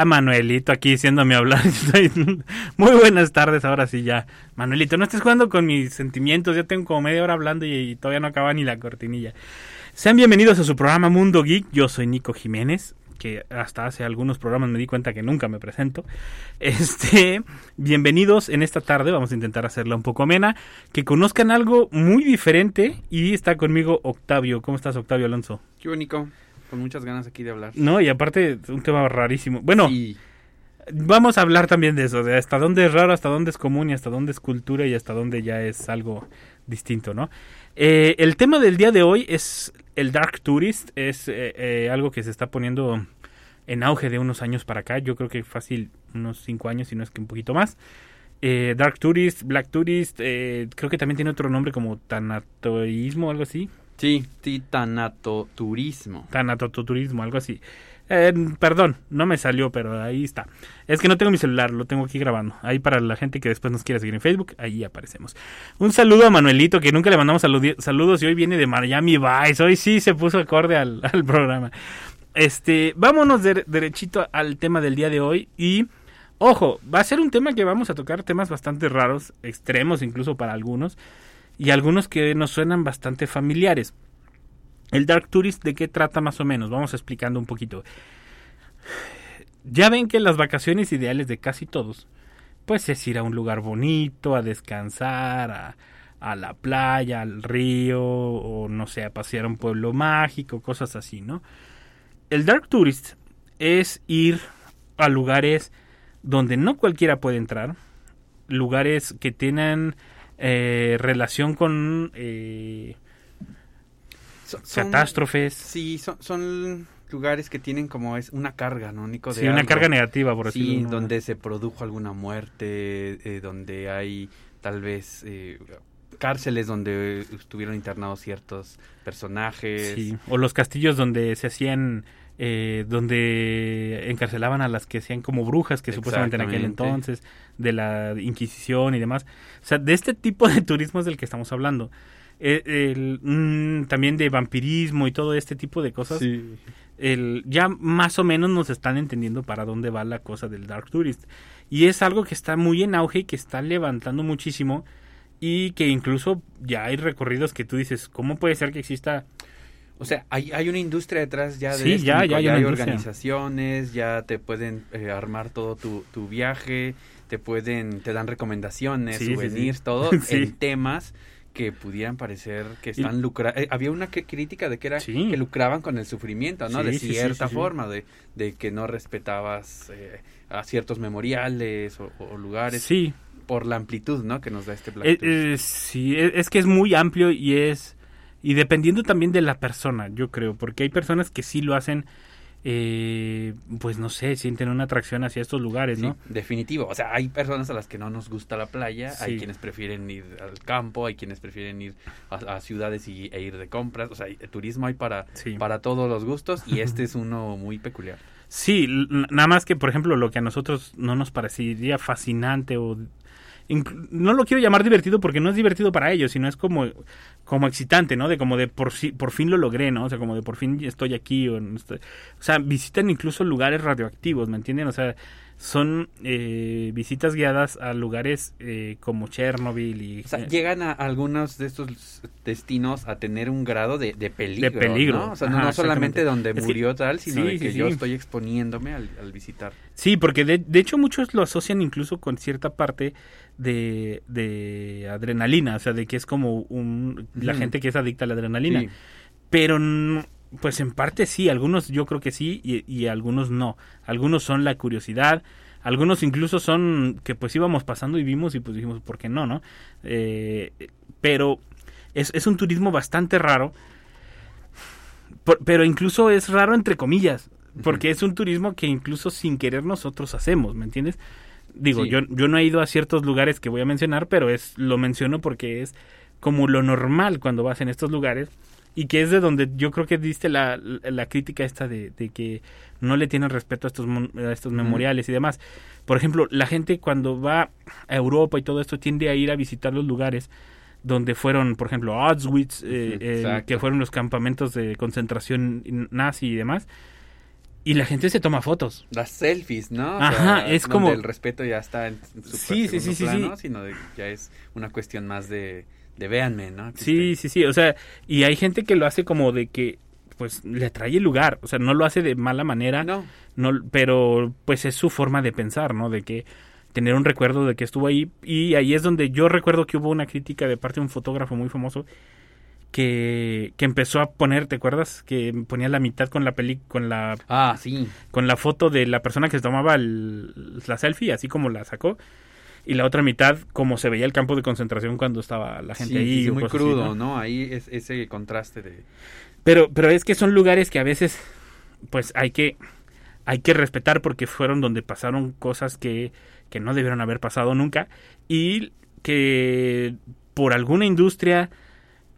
A Manuelito aquí diciéndome hablar. Muy buenas tardes, ahora sí ya. Manuelito, no estés jugando con mis sentimientos. Ya tengo como media hora hablando y, todavía no acaba ni la cortinilla. Sean bienvenidos a su programa Mundo Geek. Yo soy Nico Jiménez que hasta hace algunos programas me di cuenta que nunca me presento. Este, bienvenidos en esta tarde, vamos a intentar hacerla un poco amena, que conozcan algo muy diferente y está conmigo Octavio. ¿Cómo estás, Octavio Alonso? Qué Nico, con muchas ganas aquí de hablar. No, y aparte un tema rarísimo. Bueno, Sí. vamos a hablar también de eso, de hasta dónde es raro, hasta dónde es común y hasta dónde es cultura y hasta dónde ya es algo distinto, ¿no? Eh, el tema del día de hoy es el Dark Tourist, es eh, eh, algo que se está poniendo en auge de unos años para acá, yo creo que fácil unos cinco años, si no es que un poquito más. Eh, Dark Tourist, Black Tourist, eh, creo que también tiene otro nombre como Tanatoísmo o algo así. Sí, titanatoturismo. Tanatoturismo, algo así. Eh, perdón, no me salió, pero ahí está. Es que no tengo mi celular, lo tengo aquí grabando. Ahí para la gente que después nos quiera seguir en Facebook, ahí aparecemos. Un saludo a Manuelito, que nunca le mandamos saludos y hoy viene de Miami Vice. Hoy sí se puso acorde al, al programa. Este, vámonos de- derechito al tema del día de hoy y ojo, va a ser un tema que vamos a tocar temas bastante raros, extremos incluso para algunos y algunos que nos suenan bastante familiares. El Dark Tourist, ¿de qué trata más o menos? Vamos explicando un poquito. Ya ven que las vacaciones ideales de casi todos, pues es ir a un lugar bonito, a descansar, a, a la playa, al río, o no sé, a pasear a un pueblo mágico, cosas así, ¿no? El Dark Tourist es ir a lugares donde no cualquiera puede entrar, lugares que tienen eh, relación con eh, Son- catástrofes. Sí, son, son lugares que tienen como es una carga, ¿no, Nico? De Sí, una algo. carga negativa, por Sí, decirlo. manera. donde se produjo alguna muerte, eh, donde hay tal vez eh, cárceles donde estuvieron internados ciertos personajes. Sí, o los castillos donde se hacían, eh, donde encarcelaban a las que hacían como brujas, que supuestamente en aquel entonces, de la Inquisición y demás. O sea, de este tipo de turismo es del que estamos hablando. Eh, el, mm, también de vampirismo y todo este tipo de cosas. Sí. el, ya más o menos nos están entendiendo para dónde va la cosa del Dark Tourist. Y es algo que está muy en auge y que está levantando muchísimo. Y que incluso ya hay recorridos que tú dices, ¿cómo puede ser que exista O sea, hay, hay una industria detrás ya de Sí, esto, ya, Nico, ya hay organizaciones, ya te pueden eh, armar todo tu, tu viaje, te pueden, te dan recomendaciones, Sí, souvenirs, sí. todo en temas que pudieran parecer que están lucrando. había una que- crítica de que era que lucraban con el sufrimiento, ¿no? De cierta forma, de, de que no respetabas eh, a ciertos memoriales o, o lugares Sí, por la amplitud, ¿no? Que nos da este Black Eh, eh, sí, es, es que es muy amplio y es y dependiendo también de la persona, yo creo, porque hay personas que sí lo hacen, eh, pues no sé, sienten una atracción hacia estos lugares, Sí, ¿no? definitivo. O sea, hay personas a las que no nos gusta la playa, hay Sí. quienes prefieren ir al campo, hay quienes prefieren ir a, a ciudades y, e ir de compras. O sea, hay- turismo hay para, Sí. para todos los gustos y este es uno muy peculiar. Sí, nada más que, por ejemplo, lo que a nosotros no nos parecería fascinante o... No lo quiero llamar divertido porque no es divertido para ellos, sino es como, como excitante, ¿no? De como de por, si- por fin lo logré, ¿no? O sea, como de por fin estoy aquí. O, no estoy- o sea, visitan incluso lugares radioactivos, ¿me entienden? O sea, son eh, visitas guiadas a lugares eh, como Chernobyl y... O sea, eh, llegan a algunos de estos destinos a tener un grado de, de peligro. De peligro. ¿no? O sea, no- Ajá, no solamente donde Es que- murió tal, sino sí, de que sí, yo sí. estoy exponiéndome al, al visitar. Sí, porque de, de hecho muchos lo asocian incluso con cierta parte de, de adrenalina, o sea, de que es como un, la gente que es adicta a la adrenalina. Pero, n- pues en parte sí, algunos yo creo que sí y, y algunos no. Algunos son la curiosidad, algunos incluso son que pues íbamos pasando y vimos y pues dijimos, ¿por qué no, no? Eh, pero es, es un turismo bastante raro, por- pero incluso es raro entre comillas, porque es un turismo que incluso sin querer nosotros hacemos, ¿me entiendes? Digo, Sí. yo, yo no he ido a ciertos lugares que voy a mencionar, pero es lo menciono porque es como lo normal cuando vas en estos lugares y que es de donde yo creo que diste la, la crítica esta de, de que no le tienen respeto a estos, a estos memoriales y demás. Por ejemplo, la gente cuando va a Europa y todo esto tiende a ir a visitar los lugares donde fueron, por ejemplo, Auschwitz, eh, eh, que fueron los campamentos de concentración nazi y demás. Y la gente se toma fotos. Las selfies, ¿no? O Ajá, es como- el respeto ya está en su Sí, sí, sí, sí, plano, sí. sino de- ya es una cuestión más de, de véanme, ¿no? Aquí Sí, sí, sí, o sea, y hay gente que lo hace como de que, pues, le atrae el lugar, o sea, no lo hace de mala manera. No, no, pero pues es su forma de pensar, ¿no? De que tener un recuerdo de que estuvo ahí, y ahí es donde yo recuerdo que hubo una crítica de parte de un fotógrafo muy famoso que, que empezó a poner, ¿te acuerdas? Que ponía la mitad con la peli, con la, ah, sí. con la foto de la persona que se tomaba el- la selfie, así como la sacó. Y la otra mitad, como se veía el campo de concentración cuando estaba la gente Sí, ahí. o muy así, crudo, ¿no? ¿no? Ahí es ese contraste de... Pero, pero es que son lugares que a veces, pues hay que, hay que respetar porque fueron donde pasaron cosas que, que no debieron haber pasado nunca y que por alguna industria,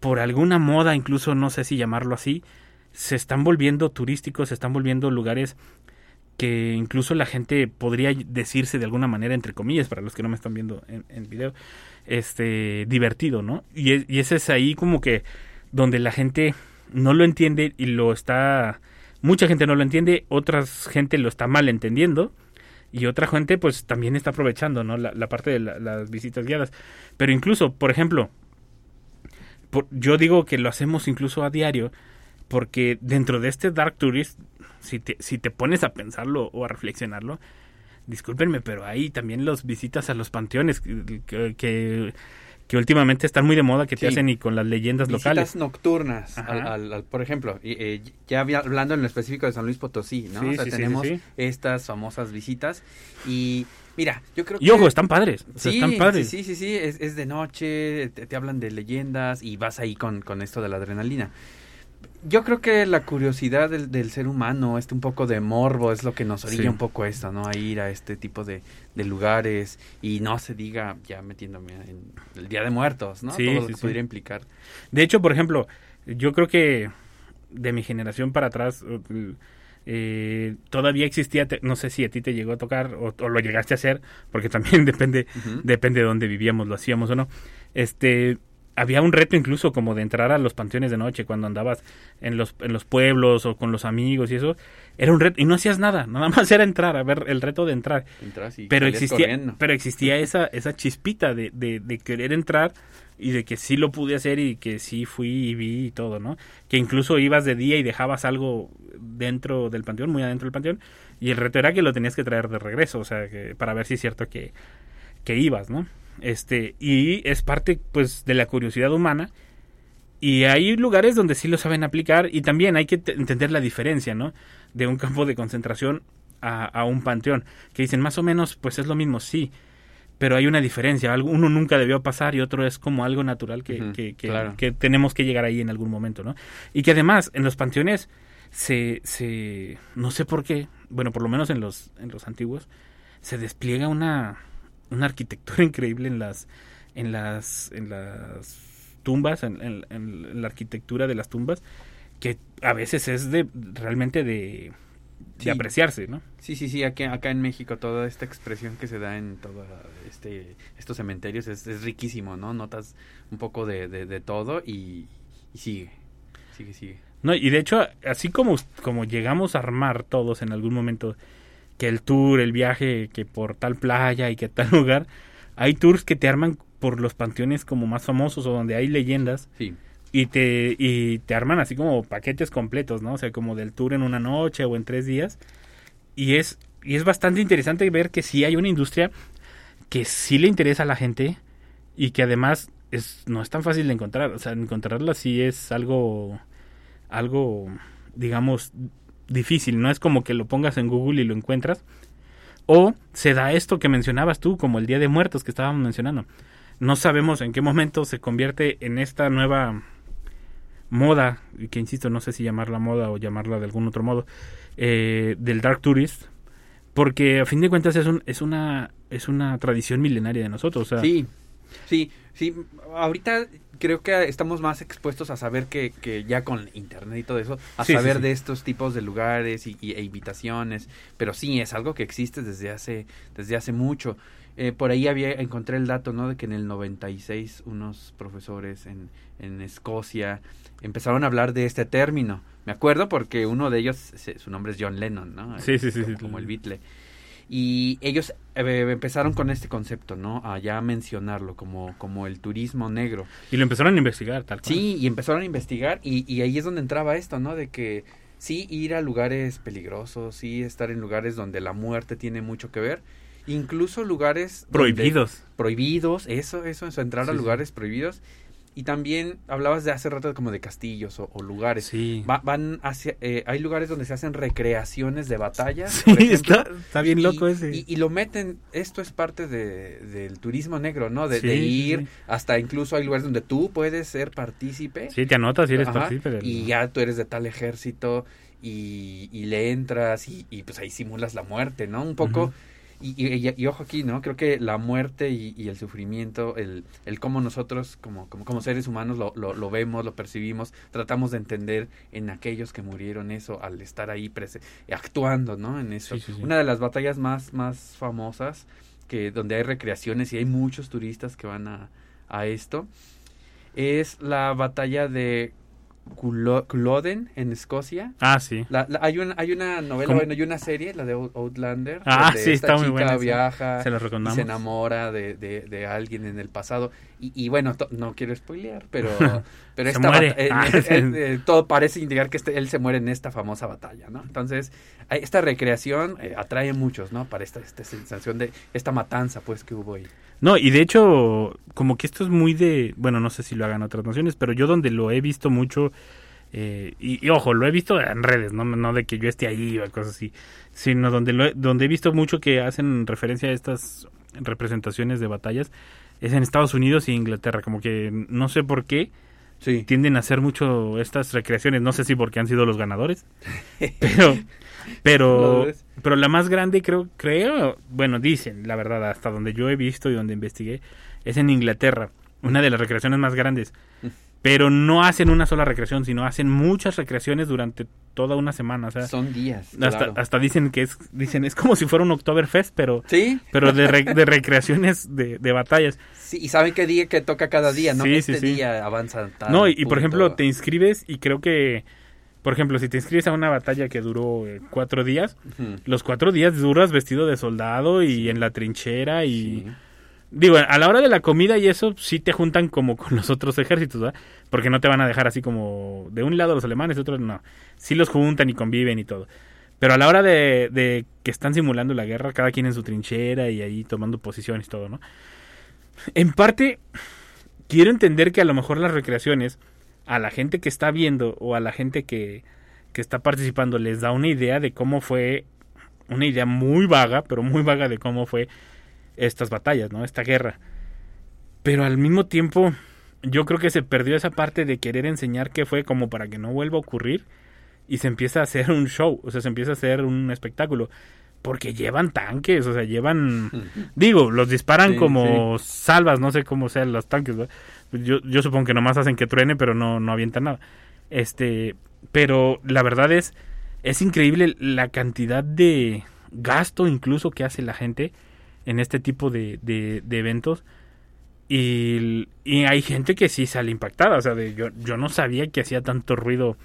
por alguna moda, incluso no sé si llamarlo así, se están volviendo turísticos, se están volviendo lugares que incluso la gente podría decirse de alguna manera, entre comillas, para los que no me están viendo en, en video, este, divertido, ¿no? Y, es- ese es ahí como que donde la gente no lo entiende y lo está, mucha gente no lo entiende, otra gente lo está mal entendiendo y otra gente pues también está aprovechando, ¿no? La, parte de la- las visitas guiadas. Pero incluso, por ejemplo, yo digo que lo hacemos incluso a diario porque dentro de este Dark Tourist, si te, si te pones a pensarlo o a reflexionarlo, discúlpenme, pero hay también los visitas a los panteones que, que, últimamente están muy de moda, que te Sí. hacen y con las leyendas Visitas locales. nocturnas, Ajá. al, al- al- por ejemplo, eh, ya hablando en lo específico de San Luis Potosí, ¿no? Sí, o sea, sí, sí, tenemos estas famosas visitas y mira, yo creo que... Y ojo, están padres. o sea, Sí, están padres. sí, sí, sí, es, es de noche, te, te hablan de leyendas y vas ahí con, con esto de la adrenalina. Yo creo que la curiosidad del, del ser humano, este un poco de morbo, es lo que nos orilla Sí. un poco esto, ¿no? A ir a este tipo de, de lugares y no se diga, ya metiéndome en el Día de Muertos, ¿no? Sí, Todo lo sí, que podría implicar. De hecho, por ejemplo, yo creo que de mi generación para atrás eh, todavía existía, te- no sé si a ti te llegó a tocar o, o lo llegaste a hacer, porque también depende, depende de dónde vivíamos, lo hacíamos o no. Este, había un reto incluso como de entrar a los panteones de noche cuando andabas en los, en los pueblos o con los amigos y eso. Era un reto y no hacías nada, nada más era entrar, a ver el reto de entrar. Entras y Pero existía, corriendo. pero existía esa, esa chispita de, de, de querer entrar y de que sí lo pude hacer y que sí fui y vi y todo, ¿no? Que incluso ibas de día y dejabas algo dentro del panteón, muy adentro del panteón, y el reto era que lo tenías que traer de regreso, o sea, que para ver si es cierto que, que ibas, ¿no? Este, y es parte, pues, de la curiosidad humana, y hay lugares donde sí lo saben aplicar, y también hay que te- entender la diferencia, ¿no? De un campo de concentración a, a un panteón, que dicen más o menos, pues es lo mismo, sí, pero hay una diferencia, uno nunca debió pasar y otro es como algo natural que, Ujú, que, que- claro. que tenemos que llegar ahí en algún momento, ¿no? Y que además en los panteones se, se no sé por qué, bueno, por lo menos en los, en los antiguos, se despliega una, una arquitectura increíble en las, en las, en las tumbas, en, en- en la arquitectura de las tumbas, que a veces es de realmente de, de apreciarse, ¿no? Sí, sí, sí, aquí, acá en México toda esta expresión que se da en todos este, estos cementerios es, es riquísimo, ¿no? Notas un poco de, de, de todo y, y sigue, sigue, sigue. No, y de hecho, así como, como llegamos a armar todos en algún momento que el tour, el viaje, que por tal playa y que tal lugar, hay tours que te arman por los panteones como más famosos o donde hay leyendas Sí, y te, y te arman así como paquetes completos, ¿no? O sea, como del tour en una noche o en tres días. Y es, y es bastante interesante ver que sí hay una industria que sí le interesa a la gente y que además es, no es tan fácil de encontrar. O sea, encontrarla sí es algo, algo, digamos, difícil. No es como que lo pongas en Google y lo encuentras. O se da esto que mencionabas tú, como el Día de Muertos que estábamos mencionando. No sabemos en qué momento se convierte en esta nueva moda, que insisto, no sé si llamarla moda o llamarla de algún otro modo, eh, del Dark Tourist, Porque a fin de cuentas es, un, es, una, es una tradición milenaria de nosotros. Sí, sí, sí. Ahorita creo que estamos más expuestos a saber que, que ya con internet y todo eso, a Sí, saber sí. de estos tipos de lugares y, y- e invitaciones. Pero sí, es algo que existe desde hace, desde hace mucho. Eh, por ahí había encontré el dato, ¿no? De que en el 96 unos profesores en, en Escocia empezaron a hablar de este término. Me acuerdo porque uno de ellos, su nombre es John Lennon, ¿no? Sí, sí, sí, Como, como el Beatle. Y ellos eh, empezaron con este concepto, ¿no? A ya mencionarlo como, como el turismo negro. y lo empezaron a investigar, tal cual. Sí, y empezaron a investigar y, y ahí es donde entraba esto, ¿no? De que sí ir a lugares peligrosos, sí estar en lugares donde la muerte tiene mucho que ver, incluso lugares Prohibidos. prohibidos, eso, eso, eso, entrar a sí. lugares prohibidos. Y también hablabas de hace rato como de castillos o, o lugares. Sí. Va- van hacia, eh, hay lugares donde se hacen recreaciones de batallas. Sí, ejemplo, está, está bien y- loco ese. Y, y lo meten, esto es parte de, del turismo negro, ¿no? De, Sí, de ir, sí. hasta incluso hay lugares donde tú puedes ser partícipe. Sí, te anotas si eres Ajá, partícipe. del- Y ya tú eres de tal ejército y, y le entras y, y, pues ahí simulas la muerte, ¿no? Un poco. Y, y, y- y ojo aquí, ¿no? Creo que la muerte y, y el sufrimiento, el, el cómo nosotros como, como, como seres humanos lo, lo, lo vemos, lo percibimos, tratamos de entender en aquellos que murieron eso al estar ahí prese- actuando, ¿no? En eso. Sí, sí, sí. Una de las batallas más, más famosas, que donde hay recreaciones y hay muchos turistas que van a, a esto, es la batalla de Culloden en Escocia. Ah, sí. La- la- hay, una, hay una novela, ¿Cómo? bueno, hay una serie, la de Out- Outlander. Ah, donde sí, esta está muy chica buena, sí. viaja Se y se enamora de, de, de alguien en el pasado. Y, y bueno, to- no quiero spoilear, pero, pero esta muere. eh, Ah, eh, eh, todo parece indicar que este- él se muere en esta famosa batalla, ¿no? Entonces, esta recreación atrae a muchos, ¿no? Para esta, esta sensación de esta matanza, pues, que hubo ahí. No, y de hecho, como que esto es muy de, bueno, no sé si lo hagan otras naciones, pero yo donde lo he visto mucho, eh, y, y ojo, lo he visto en redes, no, no de que yo esté ahí o cosas así, sino donde, lo he, donde he visto mucho que hacen referencia a estas representaciones de batallas, es en Estados Unidos y Inglaterra, como que no sé por qué Sí. tienden a hacer mucho estas recreaciones, no sé si porque han sido los ganadores, pero... Pero, pero la más grande creo, creo, bueno, dicen, la verdad, hasta donde yo he visto y donde investigué, es en Inglaterra, una de las recreaciones más grandes. Pero no hacen una sola recreación, sino hacen muchas recreaciones durante toda una semana. O sea, Son días. hasta, claro. hasta dicen que es, dicen, es como si fuera un Oktoberfest, pero, Sí, pero de, re- de recreaciones de, de batallas. sí, y saben qué día que toca cada día, ¿no? Sí, este sí, sí. día avanza tal No, y, y por ejemplo, te inscribes y creo que, por ejemplo, si te inscribes a una batalla que duró eh, cuatro días, los cuatro días duras vestido de soldado y en la trinchera y... Sí. Digo, a la hora de la comida y eso sí te juntan como con los otros ejércitos, ¿verdad? Porque no te van a dejar así como de un lado los alemanes, de otro no. Sí los juntan y conviven y todo. Pero a la hora de, de que están simulando la guerra, cada quien en su trinchera y ahí tomando posiciones y todo, ¿no? En parte, quiero entender que a lo mejor las recreaciones a la gente que está viendo o a la gente que, que está participando les da una idea de cómo fue, una idea muy vaga, pero muy vaga de cómo fue estas batallas, ¿no? Esta guerra. Pero al mismo tiempo, yo creo que se perdió esa parte de querer enseñar qué fue como para que no vuelva a ocurrir y se empieza a hacer un show, o sea, se empieza a hacer un espectáculo. Porque llevan tanques, o sea, llevan... Digo, los disparan Sí, como salvas, no sé cómo sean los tanques. ¿verdad? Yo, yo supongo que nomás hacen que truene, pero no, no avientan nada. Este, pero la verdad es, es increíble la cantidad de gasto incluso que hace la gente en este tipo de, de, de eventos. Y, y hay gente que sí sale impactada. O sea, de, yo, yo no sabía que hacía tanto ruido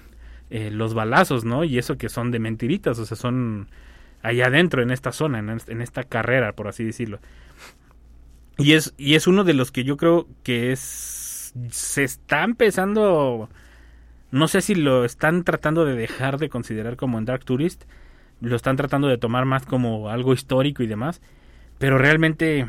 eh, los balazos, ¿no? Y eso que son de mentiritas, o sea, son allá adentro, en esta zona, en, es- en esta carrera, por así decirlo. Y es, y es uno de los que yo creo que es. Se está empezando. No sé si lo están tratando de dejar de considerar como en Dark Tourist. Lo están tratando de tomar más como algo histórico y demás. Pero realmente.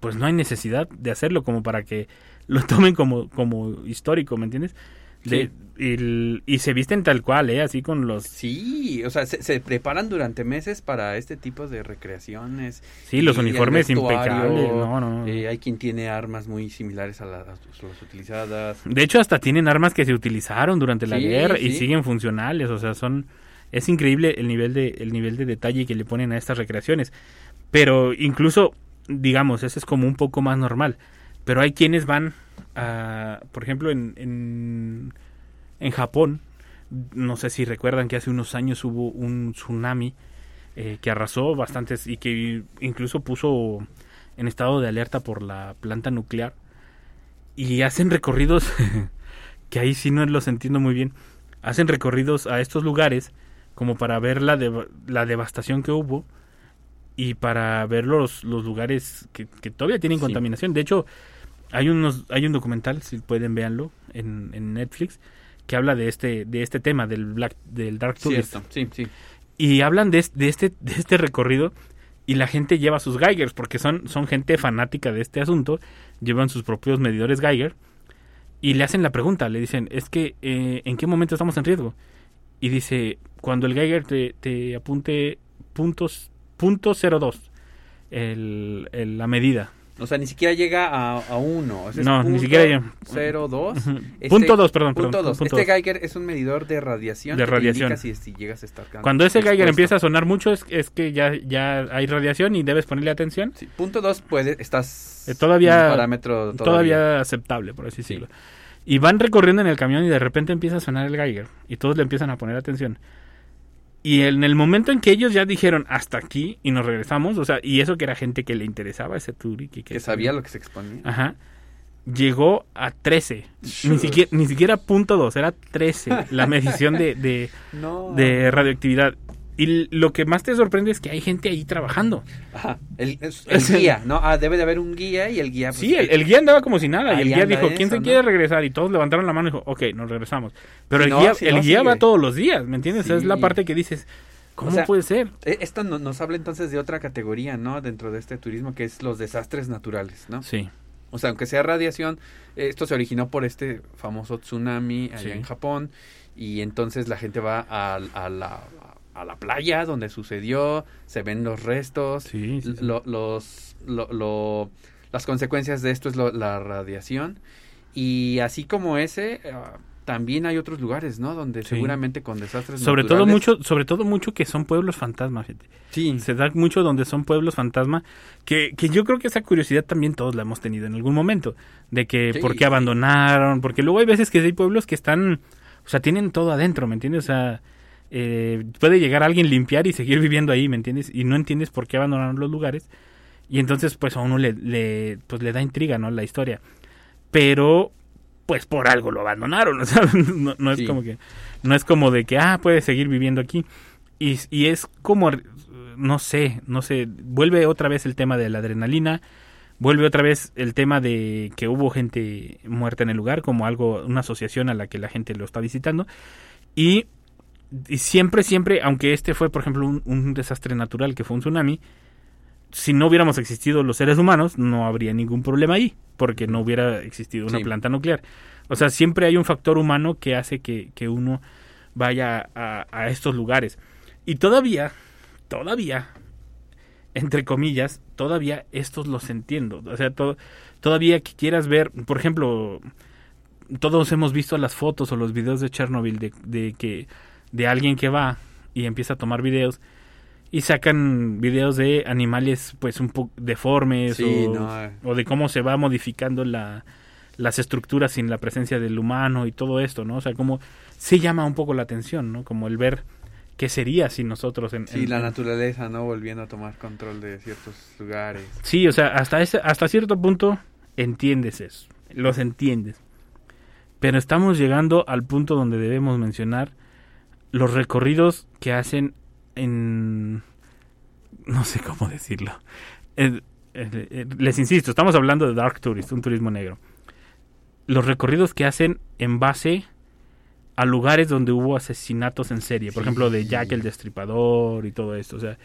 Pues no hay necesidad de hacerlo como para que lo tomen como, como histórico, ¿me entiendes? De- y, y se visten tal cual, ¿eh? Así con los... Sí, o sea, se, se preparan durante meses para este tipo de recreaciones. Sí, los Y uniformes impecables. No, no. eh, hay quien tiene armas muy similares a las, a las utilizadas. De hecho, hasta tienen armas que se utilizaron durante la Sí, guerra y siguen funcionales. O sea, son. Es increíble el nivel de, el nivel de detalle que le ponen a estas recreaciones. Pero incluso, digamos, eso es como un poco más normal. Pero hay quienes van a, por ejemplo, en, en, en Japón, no sé si recuerdan que hace unos años hubo un tsunami eh, que arrasó bastantes y que incluso puso en estado de alerta por la planta nuclear. Y hacen recorridos, que ahí sí no los entiendo muy bien, hacen recorridos a estos lugares como para ver la, de, la devastación que hubo y para ver los, los lugares que, que todavía tienen Sí. contaminación. De hecho, hay unos hay un documental, si pueden véanlo, en, en Netflix, que habla de este de este tema del Black del Dark Tourist Cierto, sí, sí. y hablan de, de este de este recorrido y la gente lleva sus Geigers porque son son gente fanática de este asunto, llevan sus propios medidores Geiger y le hacen la pregunta, le dicen, "Es que eh, ¿en qué momento estamos en riesgo?" Y dice, "Cuando el Geiger te, te apunte puntos punto 02 el, el- la medida." O sea, ni siquiera llega a, a uno. o sea, es No, ni punto siquiera llega. cero dos. Ujú. Este- punto 2, perdón, Punto perdón, dos. punto Este dos. Geiger es un medidor de radiación. De que te radiación. indica si, si llegas a estar Cuando ese Geiger expuesto. empieza a sonar mucho es, es que ya, ya hay radiación y debes ponerle atención. Sí, punto dos puede, estás Eh, todavía- en parámetro Todavía, todavía. aceptable, por así Sí. decirlo. Y van recorriendo en el camión y de repente empieza a sonar el Geiger y todos le empiezan a poner atención. Y en el momento en que ellos ya dijeron hasta aquí y nos regresamos, o sea, y eso que era gente que le interesaba ese tour y que, que sabía lo que se exponía. Ajá. Llegó a 13. Ni siquiera, ni siquiera punto 2, era 13 la medición de, de, No. de radioactividad. Y lo que más te sorprende es que hay gente ahí trabajando. Ajá, el, guía, ¿no? Ah, debe de haber un guía y el guía. pues, Sí, el, el guía andaba como si nada. y el guía dijo, eso, ¿quién se ¿no? quiere regresar? Y todos levantaron la mano y dijo, ok, nos regresamos. Pero Si el no, guía, si el no, guía va todos los días, ¿me entiendes? Esa Es la parte que dices, ¿cómo O sea, puede ser? eh, Esto no- nos habla entonces de otra categoría, ¿no? Dentro de este turismo, que es los desastres naturales, ¿no? Sí, O sea, aunque sea radiación, eh, esto se originó por este famoso tsunami allá Sí. en Japón y entonces la gente va a, a la, a la playa donde sucedió, se ven los restos, sí, sí, sí. lo- los, lo- lo- las consecuencias de esto es lo- la radiación y así como ese, ah, también hay otros lugares, ¿no? Donde seguramente con desastres Sobre todo naturales- mucho, sobre todo mucho que son pueblos fantasma, fíjate. Sí, Se da mucho donde son pueblos fantasma, que, que yo creo que esa curiosidad también todos la hemos tenido en algún momento, de que por qué abandonaron, porque luego hay veces que hay pueblos que están, o sea, tienen todo adentro, ¿me entiendes? O sea, eh, puede llegar alguien limpiar y seguir viviendo ahí, ¿me entiendes? Y no entiendes por qué abandonaron los lugares, y entonces pues a uno le, le, pues, le da intriga, ¿no? La historia. Pero, pues por algo lo abandonaron, o sea, no, no es Sí. como que, no es como de que, ah, puede seguir viviendo aquí. Y, y es como, no sé, no sé, vuelve otra vez el tema de la adrenalina, vuelve otra vez el tema de que hubo gente muerta en el lugar, como algo, una asociación a la que la gente lo está visitando. Y, y siempre, siempre, aunque este fue, por ejemplo, un, un desastre natural que fue un tsunami, si no hubiéramos existido los seres humanos, no habría ningún problema ahí, porque no hubiera existido una Sí. planta nuclear. O sea, siempre hay un factor humano que hace que, que uno vaya a, a estos lugares. Y todavía, todavía, entre comillas, todavía estos los entiendo. O sea, to- todavía que quieras ver, por ejemplo, todos hemos visto las fotos o los videos de Chernobyl de, de que de alguien que va y empieza a tomar videos y sacan videos de animales pues un poco deformes Sí, o, no, o de cómo se va modificando la, las estructuras sin la presencia del humano y todo esto, ¿no? O sea, como sí llama un poco la atención, ¿no? Como el ver qué sería si nosotros en, Sí, en- la en- naturaleza, ¿no? Volviendo a tomar control de ciertos lugares. Sí, o sea, hasta ese, hasta cierto punto entiendes eso, los entiendes. Pero estamos llegando al punto donde debemos mencionar los recorridos que hacen en no sé cómo decirlo. Eh, eh, eh, les insisto, estamos hablando de Dark Tourist, un turismo negro. Los recorridos que hacen en base a lugares donde hubo asesinatos en serie, por Sí. ejemplo, de Jack el Destripador y todo esto, o sea,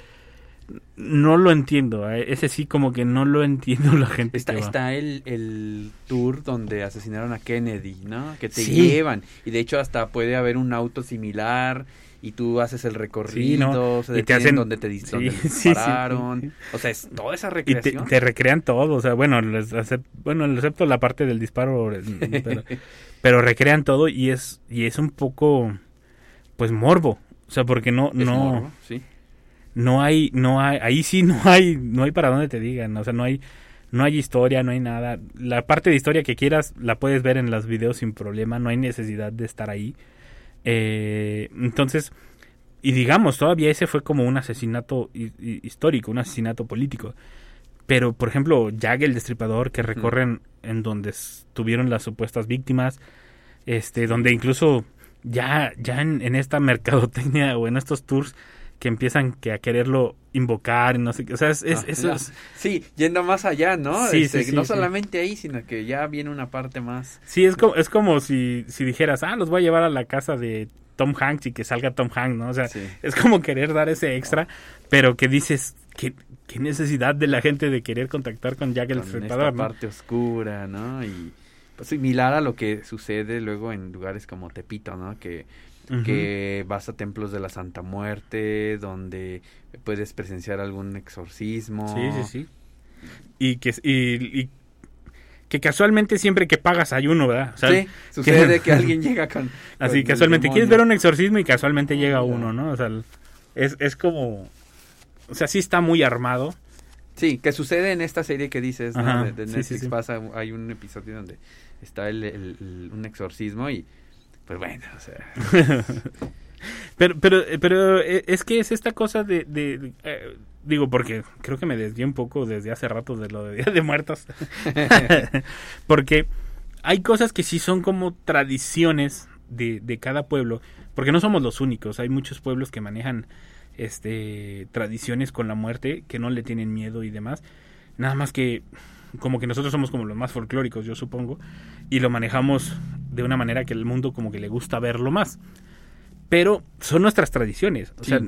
no lo entiendo, eh, ese sí como que no lo entiendo la gente Está, que va. está el, el tour donde asesinaron a Kennedy, ¿no? Que te Sí. llevan. Y de hecho hasta puede haber un auto similar y tú haces el recorrido, Sí, ¿no? se Y te hacen- donde te, dis- Sí, donde sí, sí, dispararon. sí. O sea, es toda esa Y te, recreación. te recrean todo, o sea, bueno, les bueno, excepto la parte del disparo, pero, pero recrean todo y es y es un poco pues morbo. O sea, porque no, Es no, morbo, sí. No hay, no hay, ahí sí no hay, no hay para dónde te digan, o sea, no hay, no hay historia, no hay nada. La parte de historia que quieras la puedes ver en los videos sin problema, no hay necesidad de estar ahí. Eh, entonces, y digamos, todavía ese fue como un asesinato hi- hi- histórico, un asesinato político. Pero, por ejemplo, Jack el Destripador, que recorren en donde estuvieron las supuestas víctimas, este, donde incluso ya, ya en, en esta mercadotecnia o en estos tours que empiezan que a quererlo invocar y no sé qué, o sea, es, es- Ah, eso es- Sí, yendo más allá, ¿no? Sí, Este, sí, sí, no solamente ahí, sino que ya viene una parte más. Sí, es como, es como si, si dijeras, ah, los voy a llevar a la casa de Tom Hanks y que salga Tom Hanks, ¿no? O sea, es como querer dar ese extra, pero que dices, ¿qué, qué necesidad de la gente de querer contactar con Jack el con esta ¿no? parte oscura, ¿no? Y pues, similar a lo que sucede luego en lugares como Tepito, ¿no? Que, Que vas a templos de la Santa Muerte, donde puedes presenciar algún exorcismo. Sí, sí, sí. Y que, y, y que casualmente siempre que pagas hay uno, ¿verdad? O sea, Sí, sucede que alguien llega con... Así con casualmente, ¿quieres ver un exorcismo? Y casualmente llega Ah, uno, ¿no? O sea, es, es como... O sea, sí está muy armado. Sí, que sucede en esta serie que dices, de, de sí, sí, Netflix sí. pasa, hay un episodio donde está el, el- el- un exorcismo y pues bueno, o sea, Pero, pero, pero eh, es que es esta cosa de, de- de, eh, digo, porque creo que me desvié un poco desde hace rato de lo de Día de Muertos. porque hay cosas que sí son como tradiciones de, de cada pueblo, porque no somos los únicos, hay muchos pueblos que manejan este tradiciones con la muerte, que no le tienen miedo y demás. Nada más que como que nosotros somos como los más folclóricos, yo supongo, y lo manejamos de una manera que el mundo como que le gusta verlo más. Pero son nuestras tradiciones, o Sí. sea,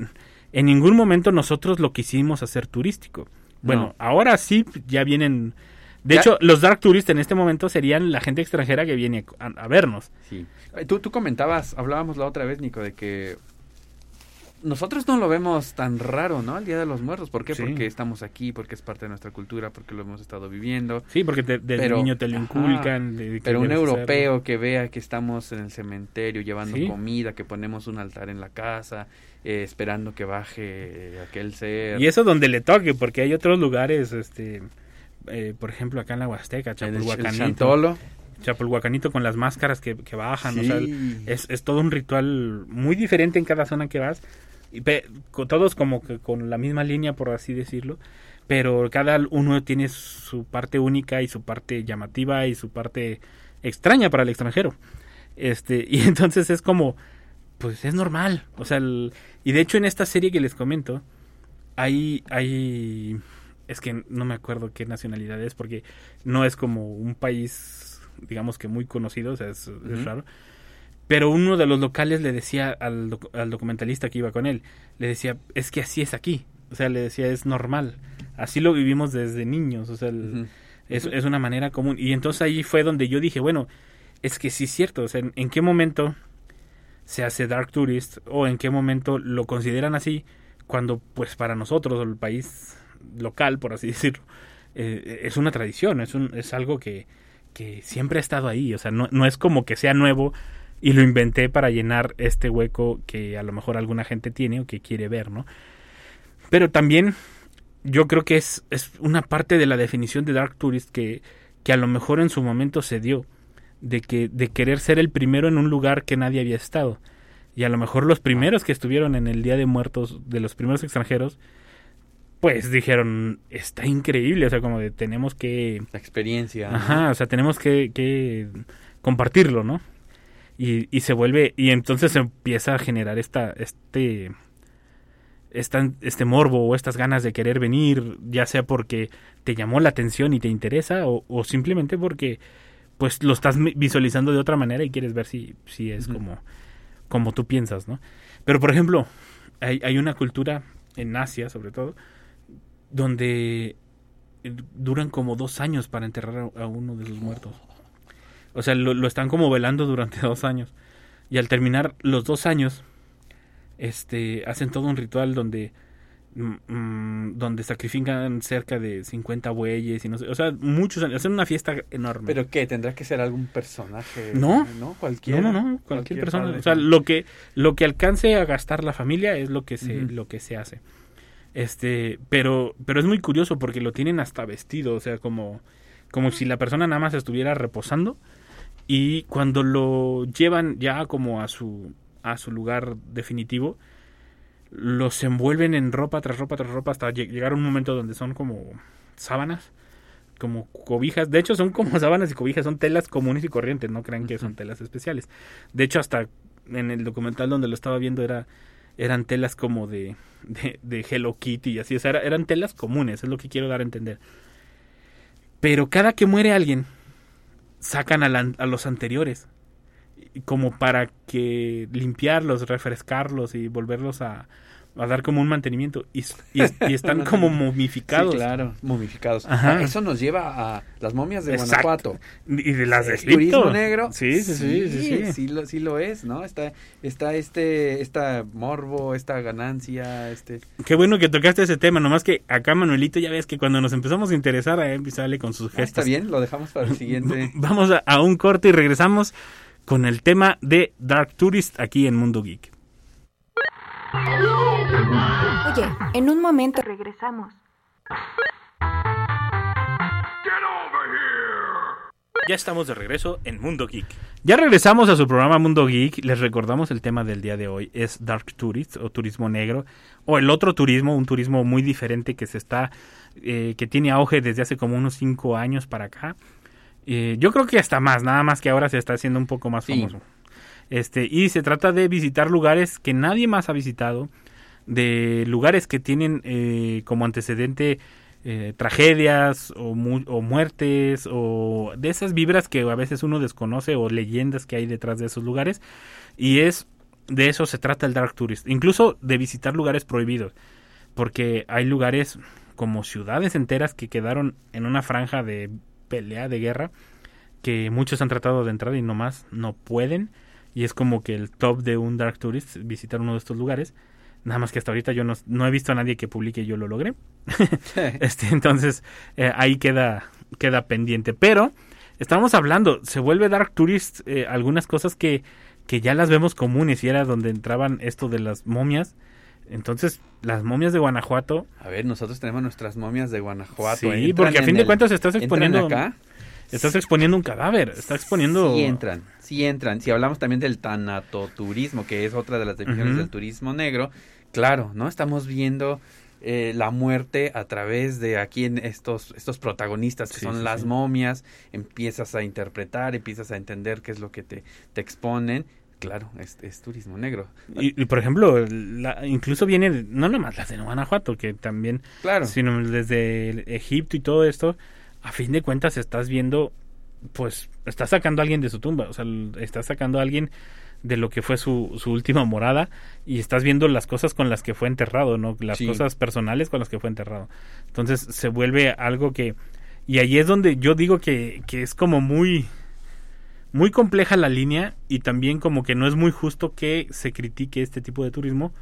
en ningún momento nosotros lo quisimos hacer turístico. Bueno, No. ahora sí ya vienen de Ya- hecho, los dark tourists en este momento serían la gente extranjera que viene a, a vernos. sí. Tú, tú comentabas, hablábamos la otra vez, Nico, de que nosotros no lo vemos tan raro, ¿no? El Día de los Muertos. ¿Por qué? Sí. Porque estamos aquí, porque es parte de nuestra cultura, porque lo hemos estado viviendo. Sí, porque te- desde Pero- niño te lo ajá. inculcan. de Pero un europeo que vea que estamos en el cementerio llevando Sí. comida, que ponemos un altar en la casa, eh, esperando que baje eh, aquel ser. Y eso donde le toque, porque hay otros lugares, este, eh, por ejemplo, acá en la Huasteca, Chapulhuacanito. Chapulhuacanito con las máscaras que, que bajan, o sea, Sí. es, es todo un ritual muy diferente en cada zona que vas. Y todos como que con la misma línea, por así decirlo. Pero cada uno tiene su parte única y su parte llamativa y su parte extraña para el extranjero. Este, y entonces es como, pues es normal. O sea, el- y de hecho en esta serie que les comento, hay, hay, es que no me acuerdo qué nacionalidad es porque no es como un país, digamos que muy conocido, o sea, es, es raro. Pero uno de los locales le decía al, doc- al documentalista que iba con él, le decía, es que así es aquí. O sea, le decía, es normal. Así lo vivimos desde niños. O sea, el- es, es una manera común. Y entonces ahí fue donde yo dije, bueno, es que sí es cierto. O sea, ¿en, en qué momento se hace Dark Tourist? ¿O en qué momento lo consideran así? Cuando, pues, para nosotros, el país local, por así decirlo, eh, es una tradición. Es, un, es algo que, que siempre ha estado ahí. O sea, no, no es como que sea nuevo y lo inventé para llenar este hueco que a lo mejor alguna gente tiene o que quiere ver, ¿no? Pero también yo creo que es, es una parte de la definición de Dark Tourist que, que a lo mejor en su momento se dio, de, que, de querer ser el primero en un lugar que nadie había estado. Y a lo mejor los primeros que estuvieron en el Día de Muertos, de los primeros extranjeros, pues dijeron, está increíble, o sea, como de tenemos que... La experiencia. ¿no? Ajá, o sea, tenemos que, que compartirlo, ¿no? Y, y se vuelve, y entonces empieza a generar esta, este, esta, este morbo o estas ganas de querer venir, ya sea porque te llamó la atención y te interesa, o, o simplemente porque pues lo estás visualizando de otra manera y quieres ver si, si es como, como tú piensas, ¿no? Pero por ejemplo, hay, hay una cultura en Asia, sobre todo, donde eh, duran como dos años para enterrar a, a uno de sus muertos. O sea, lo, lo están como velando durante dos años. Y al terminar los dos años, este, hacen todo un ritual donde mm, mm, donde sacrifican cerca de 50 bueyes y no sé, o sea, muchos, hacen una fiesta enorme. ¿Pero qué? ¿Tendrá que ser algún personaje? No. ¿No? Cualquiera. no, no, no, cualquier, persona, o sea, lo que lo que alcance a gastar la familia es lo que se lo que se hace. Este, pero pero es muy curioso porque lo tienen hasta vestido, o sea, como como si la persona nada más estuviera reposando y cuando lo llevan ya como a su a su lugar definitivo los envuelven en ropa tras ropa tras ropa hasta lle- llegar a un momento donde son como sábanas como cobijas. De hecho son como sábanas y cobijas son telas comunes y corrientes no crean que son telas especiales. De hecho hasta en el documental donde lo estaba viendo era eran telas como de, de, de Hello Kitty y así, o sea, era- eran telas comunes, es lo que quiero dar a entender. Pero cada que muere alguien, sacan a, la- a los anteriores, como para que limpiarlos, refrescarlos y volverlos a, a dar como un mantenimiento. Y, y y están como momificados. Sí, claro, momificados. Ajá. Ah, Eso nos lleva a las momias de Exacto. Guanajuato. Y de las de ¿Es Egipto. turismo negro? Sí, sí, sí, sí, sí. lo, sí lo es, ¿no? Está, está este, esta morbo, esta ganancia, este... Qué bueno que tocaste ese tema, nomás que acá Manuelito ya ves que cuando nos empezamos a interesar, a sale con sus Ah, gestos. está bien, lo dejamos para el siguiente. Vamos a, a un corte y regresamos con el tema de Dark Tourist aquí en Mundo Geek. Oye, en un momento regresamos. Ya estamos de regreso en Mundo Geek. Ya regresamos a su programa Mundo Geek. Les recordamos el tema del día de hoy es Dark Tourist o turismo negro o el otro turismo, un turismo muy diferente que se está eh, que tiene auge desde hace como unos cinco años para acá. Eh, yo creo que hasta más, nada más que ahora se está haciendo un poco más Sí. famoso. Este y se trata de visitar lugares que nadie más ha visitado, de lugares que tienen eh, como antecedente eh, tragedias o, mu- o muertes o de esas vibras que a veces uno desconoce o leyendas que hay detrás de esos lugares. Y es de eso se trata el Dark Tourist incluso de visitar lugares prohibidos porque hay lugares como ciudades enteras que quedaron en una franja de pelea de guerra que muchos han tratado de entrar y nomás no pueden. Y es como que el top de un Dark Tourist visitar uno de estos lugares nada más que hasta ahorita yo no, no he visto a nadie que publique yo lo logré este, entonces, eh, ahí queda, queda pendiente. Pero, estamos hablando, se vuelve Dark Tourist eh, algunas cosas que, que ya las vemos comunes y era donde entraban esto de las momias. Entonces, las momias de Guanajuato, A ver, nosotros tenemos nuestras momias de Guanajuato. Sí, ¿Entran porque a fin de el- cuentas estás exponiendo- acá? Estás exponiendo un cadáver, estás exponiendo... Sí entran, sí entran. Si hablamos también del tanatoturismo, que es otra de las definiciones del turismo negro, claro, ¿no? Estamos viendo eh, la muerte a través de aquí en estos, estos protagonistas que Sí, son sí, las sí. momias, empiezas a interpretar, empiezas a entender qué es lo que te, te exponen. Claro, es, es turismo negro. Y, y, por ejemplo, la- incluso viene, no nomás las de Guanajuato, que también Claro. sino desde Egipto y todo esto, a fin de cuentas estás viendo, pues, estás sacando a alguien de su tumba, o sea, estás sacando a alguien de lo que fue su, su última morada y estás viendo las cosas con las que fue enterrado, ¿no? Las Sí. cosas personales con las que fue enterrado. Entonces se vuelve algo que... Y ahí es donde yo digo que, que es como muy... Muy compleja la línea y también como que no es muy justo que se critique este tipo de turismo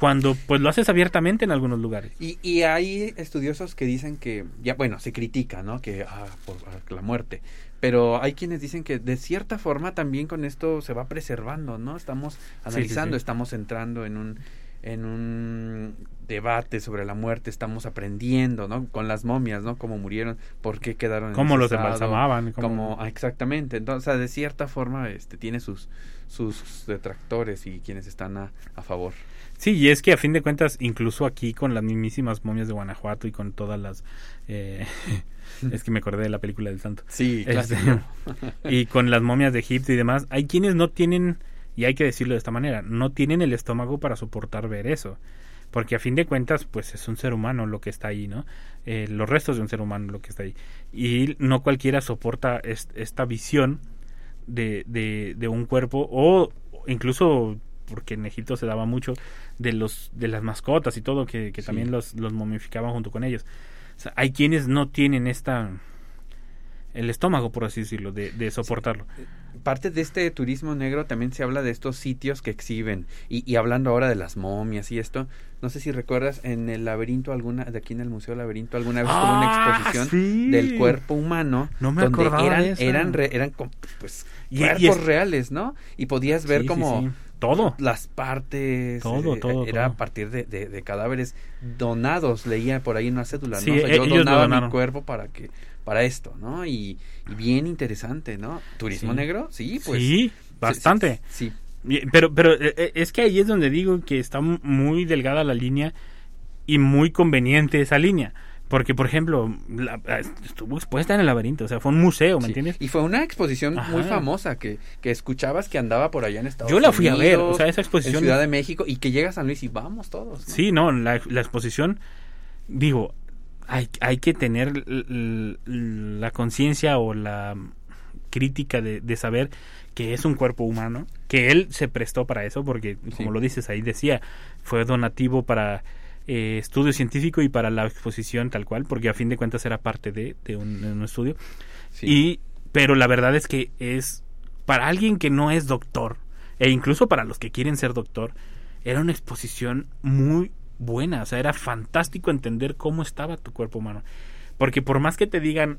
cuando pues lo haces abiertamente en algunos lugares. Y, y hay estudiosos que dicen que, ya bueno, se critica, ¿no? Que ah, por ah, la muerte. Pero hay quienes dicen que de cierta forma también con esto se va preservando, ¿no? Estamos analizando, sí. estamos entrando en un en un debate sobre la muerte, estamos aprendiendo, ¿no? Con las momias, ¿no? Cómo murieron, por qué quedaron en Cómo los embalsamaban, cómo- ah, exactamente. Entonces, o sea, de cierta forma, este, tiene sus, sus detractores y quienes están a, a favor. Sí, y es que a fin de cuentas, incluso aquí con las mismísimas momias de Guanajuato y con todas las... eh, es que me acordé de la película del santo. Sí, Este, y con las momias de Egipto y demás, hay quienes no tienen, y hay que decirlo de esta manera, no tienen el estómago para soportar ver eso. Porque a fin de cuentas, pues es un ser humano lo que está ahí, ¿no? Eh, los restos de un ser humano lo que está ahí. Y no cualquiera soporta est- esta visión de, de, de un cuerpo o incluso porque en Egipto se daba mucho de los de las mascotas y todo que, que Sí. también los, los momificaban junto con ellos. O sea, hay quienes no tienen esta el estómago, por así decirlo, de, de soportarlo. parte de este turismo negro también se habla de estos sitios que exhiben y, y hablando ahora de las momias y esto no sé si recuerdas en el laberinto alguna de aquí en el museo laberinto alguna vez hubo una Ah, exposición sí. del cuerpo humano No me donde acordaba eran de eran re- eran pues Y- y cuerpos es- reales no y podías ver Sí, como. Todo. las partes Todo, eh, todo, era todo. a partir de, de- de cadáveres donados leía por ahí una cédula Sí, no o sea, yo donaba mi cuerpo para que para esto no y, y bien interesante no turismo Sí. negro sí pues sí, bastante. sí, Y- Pero, pero eh, eh, es que ahí es donde digo que está mu- muy delgada la línea y muy conveniente esa línea. Porque, por ejemplo, la- la- estuvo expuesta en el laberinto, o sea, fue un museo, ¿me Sí. entiendes? Y fue una exposición Ajá. muy famosa que, que escuchabas que andaba por allá en Estados Yo Unidos. la fui a ver, o sea, esa exposición- En Ciudad de México y que llega a San Luis y vamos todos. ¿no? Sí, no, la, la exposición, digo, hay, hay que tener la conciencia o la crítica de, de saber que es un cuerpo humano, que él se prestó para eso, porque como Sí. lo dices ahí decía, fue donativo para eh, estudio científico y para la exposición tal cual, porque a fin de cuentas era parte de, de un, de un estudio. Sí. Y, pero la verdad es que es, para alguien que no es doctor, e incluso para los que quieren ser doctor, era una exposición muy buena. O sea, era fantástico entender cómo estaba tu cuerpo humano. Porque por más que te digan,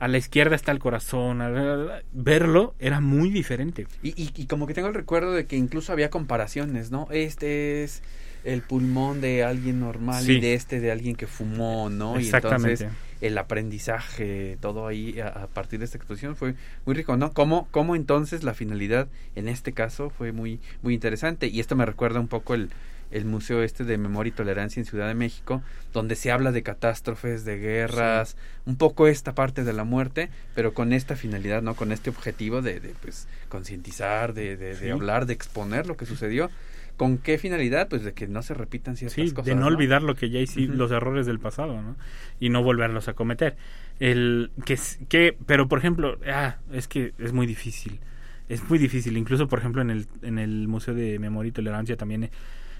a la izquierda está el corazón, a la- verlo era muy diferente. Y, y, y como que tengo el recuerdo de que incluso había comparaciones, ¿no? Este es el pulmón de alguien normal Sí. y de este de alguien que fumó, ¿no? Y Exactamente. entonces el aprendizaje, todo ahí a, a partir de esta exposición fue muy rico, ¿no? Cómo, cómo entonces la finalidad en este caso fue muy, muy interesante. Y esto me recuerda un poco el, el museo este de memoria y tolerancia en Ciudad de México, donde se habla de catástrofes, de guerras, un poco esta parte de la muerte, pero con esta finalidad, ¿no? Con este objetivo de, de pues, concientizar, de, de, de hablar, de exponer lo que sucedió. ¿Con qué finalidad? Pues de que no se repitan ciertas Sí, cosas. de no, olvidar lo que ya hicimos, los errores del pasado, ¿no? Y no volverlos a cometer. El que, que pero por ejemplo, ah, es que es muy difícil. Es muy difícil, incluso por ejemplo en el en el Museo de Memoria y Tolerancia también eh,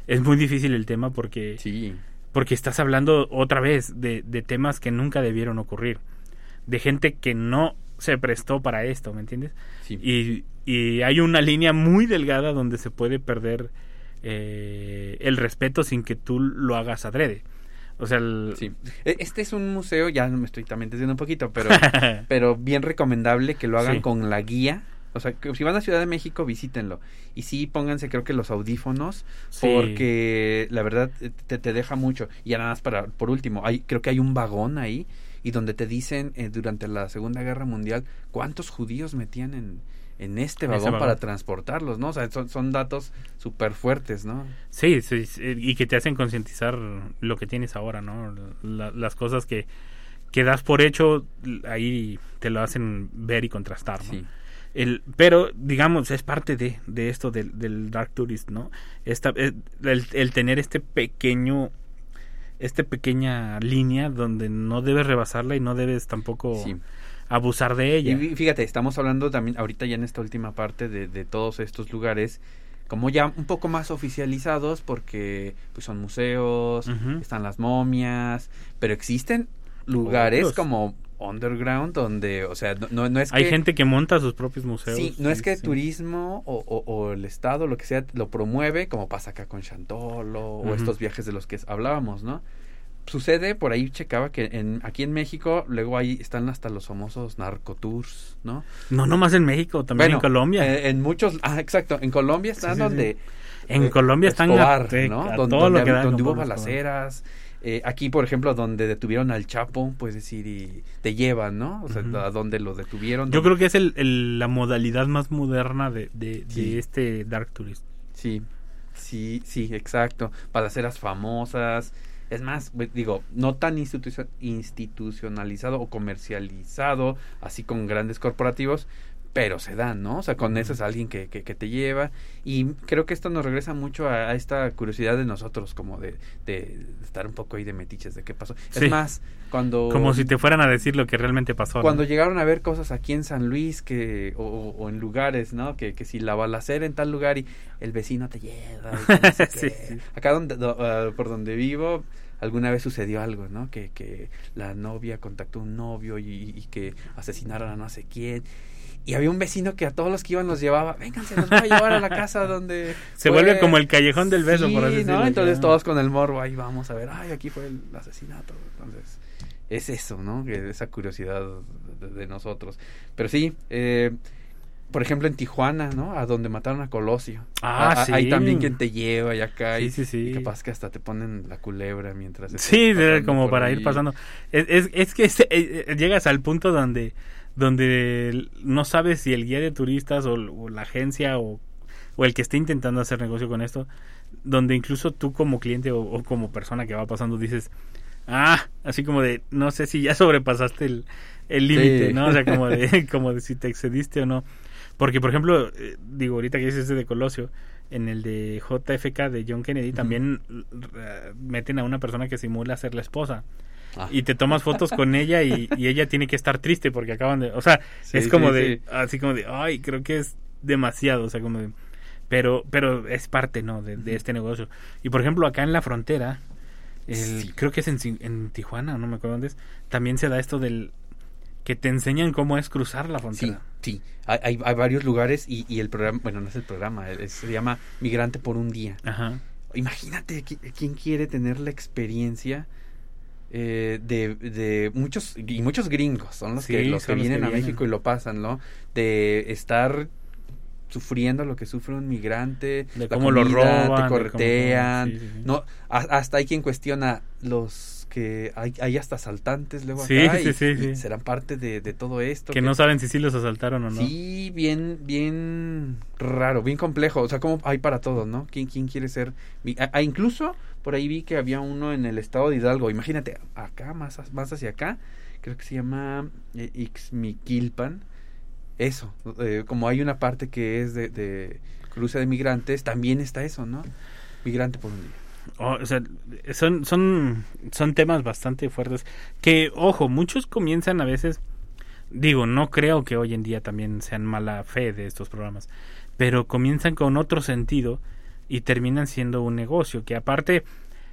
es muy difícil el tema porque Sí, porque estás hablando otra vez de, de temas que nunca debieron ocurrir, de gente que no se prestó para esto, ¿me entiendes? sí. Y, y hay una línea muy delgada donde se puede perder eh, el respeto sin que tú lo hagas adrede. O sea, el- Sí. E- Este es un museo, ya me estoy también diciendo un poquito, pero, pero bien recomendable que lo hagan Sí. con la guía. O sea, que si van a Ciudad de México, visítenlo. Y sí, pónganse creo que los audífonos, Sí. porque la verdad eh, te, te deja mucho. Y nada más para, por último, hay, creo que hay un vagón ahí y donde te dicen eh, durante la Segunda Guerra Mundial cuántos judíos metían en, en este vagón, vagón. para transportarlos, ¿no? O sea, son, son datos súper fuertes, ¿no? Sí, sí, sí, y que te hacen concientizar lo que tienes ahora, ¿no? La- las cosas que, que das por hecho, ahí te lo hacen ver y contrastar, ¿no? Sí. El, pero, digamos, es parte de, de esto del, del Dark Tourist, ¿no? Esta, eh, el, el tener este pequeño, este pequeña línea donde no debes rebasarla y no debes tampoco Sí. Abusar de ella. Y fí- fíjate, estamos hablando también ahorita ya en esta última parte de, de todos estos lugares como ya un poco más oficializados porque pues son museos, están las momias, pero existen lugares Otros. como underground donde, o sea, no, no, es Hay que gente que monta sus propios museos. Sí, no es que sí. turismo o, o- o el Estado, lo que sea, lo promueve, como pasa acá con Chantolo o estos viajes de los que hablábamos, ¿no? Sucede, por ahí checaba que en, aquí en México luego ahí están hasta los famosos narcotours, ¿no? No, nomás en México, también en Colombia. eh, en muchos, ah, exacto, en Colombia están Sí, sí, donde... En eh, Colombia están Escobar, a- ¿no? a Don- todo donde, lo que donde hubo balaceras. eh, aquí, por ejemplo, donde detuvieron al Chapo, pues decir, y te llevan, ¿no? O sea, a donde lo detuvieron. Yo donde- creo que es el, el- la modalidad más moderna de, de, de este Dark Tourist. Sí, sí, sí, exacto. Balaceras famosas. Es más, digo, no tan institucio- institucionalizado o comercializado, así con grandes corporativos, pero se dan, ¿no? O sea, con eso es alguien que, que, que te lleva. Y creo que esto nos regresa mucho a, a esta curiosidad de nosotros, como de, de estar un poco ahí de metiches de qué pasó. Sí. Es más, cuando... Como si te fueran a decir lo que realmente pasó. ¿no? Cuando llegaron a ver cosas aquí en San Luis que o, o- en lugares, ¿no? Que, que si la balacera en tal lugar y el vecino te lleva. y no sé Sí. Acá donde, do- ah, por donde vivo alguna vez sucedió algo, ¿no? Que, que la novia contactó a un novio y, y que asesinaron a no sé quién. Y había un vecino que a todos los que iban los llevaba, vénganse, los voy a llevar a la casa donde... Se fue". vuelve como el callejón del beso, Sí, por así ¿no? decirlo. Entonces Ya. todos con el morbo, ahí vamos a ver, ay, aquí fue el asesinato. Entonces, es eso, ¿no? Esa curiosidad de, de nosotros. Pero sí, eh, por ejemplo, en Tijuana, ¿no? A donde mataron a Colosio. Ah, A- sí. Ahí también quien te lleva y acá. Sí, y, sí, sí. y capaz que hasta te ponen la culebra mientras... Sí, como para ahí. ir pasando. Es, es, es que es- eh, eh, llegas al punto donde, donde no sabes si el guía de turistas o, o la agencia o, o el que esté intentando hacer negocio con esto, donde incluso tú como cliente o, o como persona que va pasando dices, ah, así como de, no sé si ya sobrepasaste el el límite, Sí. ¿no? O sea, como de, como de si te excediste o no. Porque, por ejemplo, eh, digo, ahorita que dices ese de Colosio, en el de JFK de John Kennedy también eh, meten a una persona que simula ser la esposa Ah. y te tomas fotos con ella y, y ella tiene que estar triste porque acaban de, o sea, Sí, es como sí, de, sí. así como de, ay, creo que es demasiado, o sea, como de, pero, pero es parte, ¿no? De, de este negocio. Y por ejemplo, acá en la frontera, el- Sí. creo que es en, en Tijuana, no me acuerdo dónde es, también se da esto del que te enseñan cómo es cruzar la Sí, frontera. sí. Hay, hay, hay varios lugares y, y el programa, bueno, no es el programa, es- se llama Migrante por un día. Ajá. Imagínate qui- quién quiere tener la experiencia eh, de, de muchos y muchos gringos son los que los que son los que vienen a vienen. México y lo pasan, ¿no? De estar sufriendo lo que sufre un migrante, De la cómo lo roban, te cortean, sí, sí, sí. no, a- hasta hay quien cuestiona los que hay, hay hasta asaltantes luego Sí, acá sí, y- sí, y sí. serán parte de, de todo esto Que no saben si sí los asaltaron o no. Sí, bien, bien raro, bien complejo. O sea, como hay para todos, ¿no? ¿Quién, quién quiere ser? a- a incluso por ahí vi que había uno en el estado de Hidalgo. Imagínate, acá, más, más hacia acá, creo que se llama eh, Ixmiquilpan. Eso, eh, como hay una parte que es de, de cruce de migrantes, también está eso, ¿no? Migrante por un día. O, o sea, son, son, son temas bastante fuertes. Que, ojo, muchos comienzan a veces. Digo, no creo que hoy en día también sean mala fe de estos programas. Pero comienzan con otro sentido y terminan siendo un negocio. Que aparte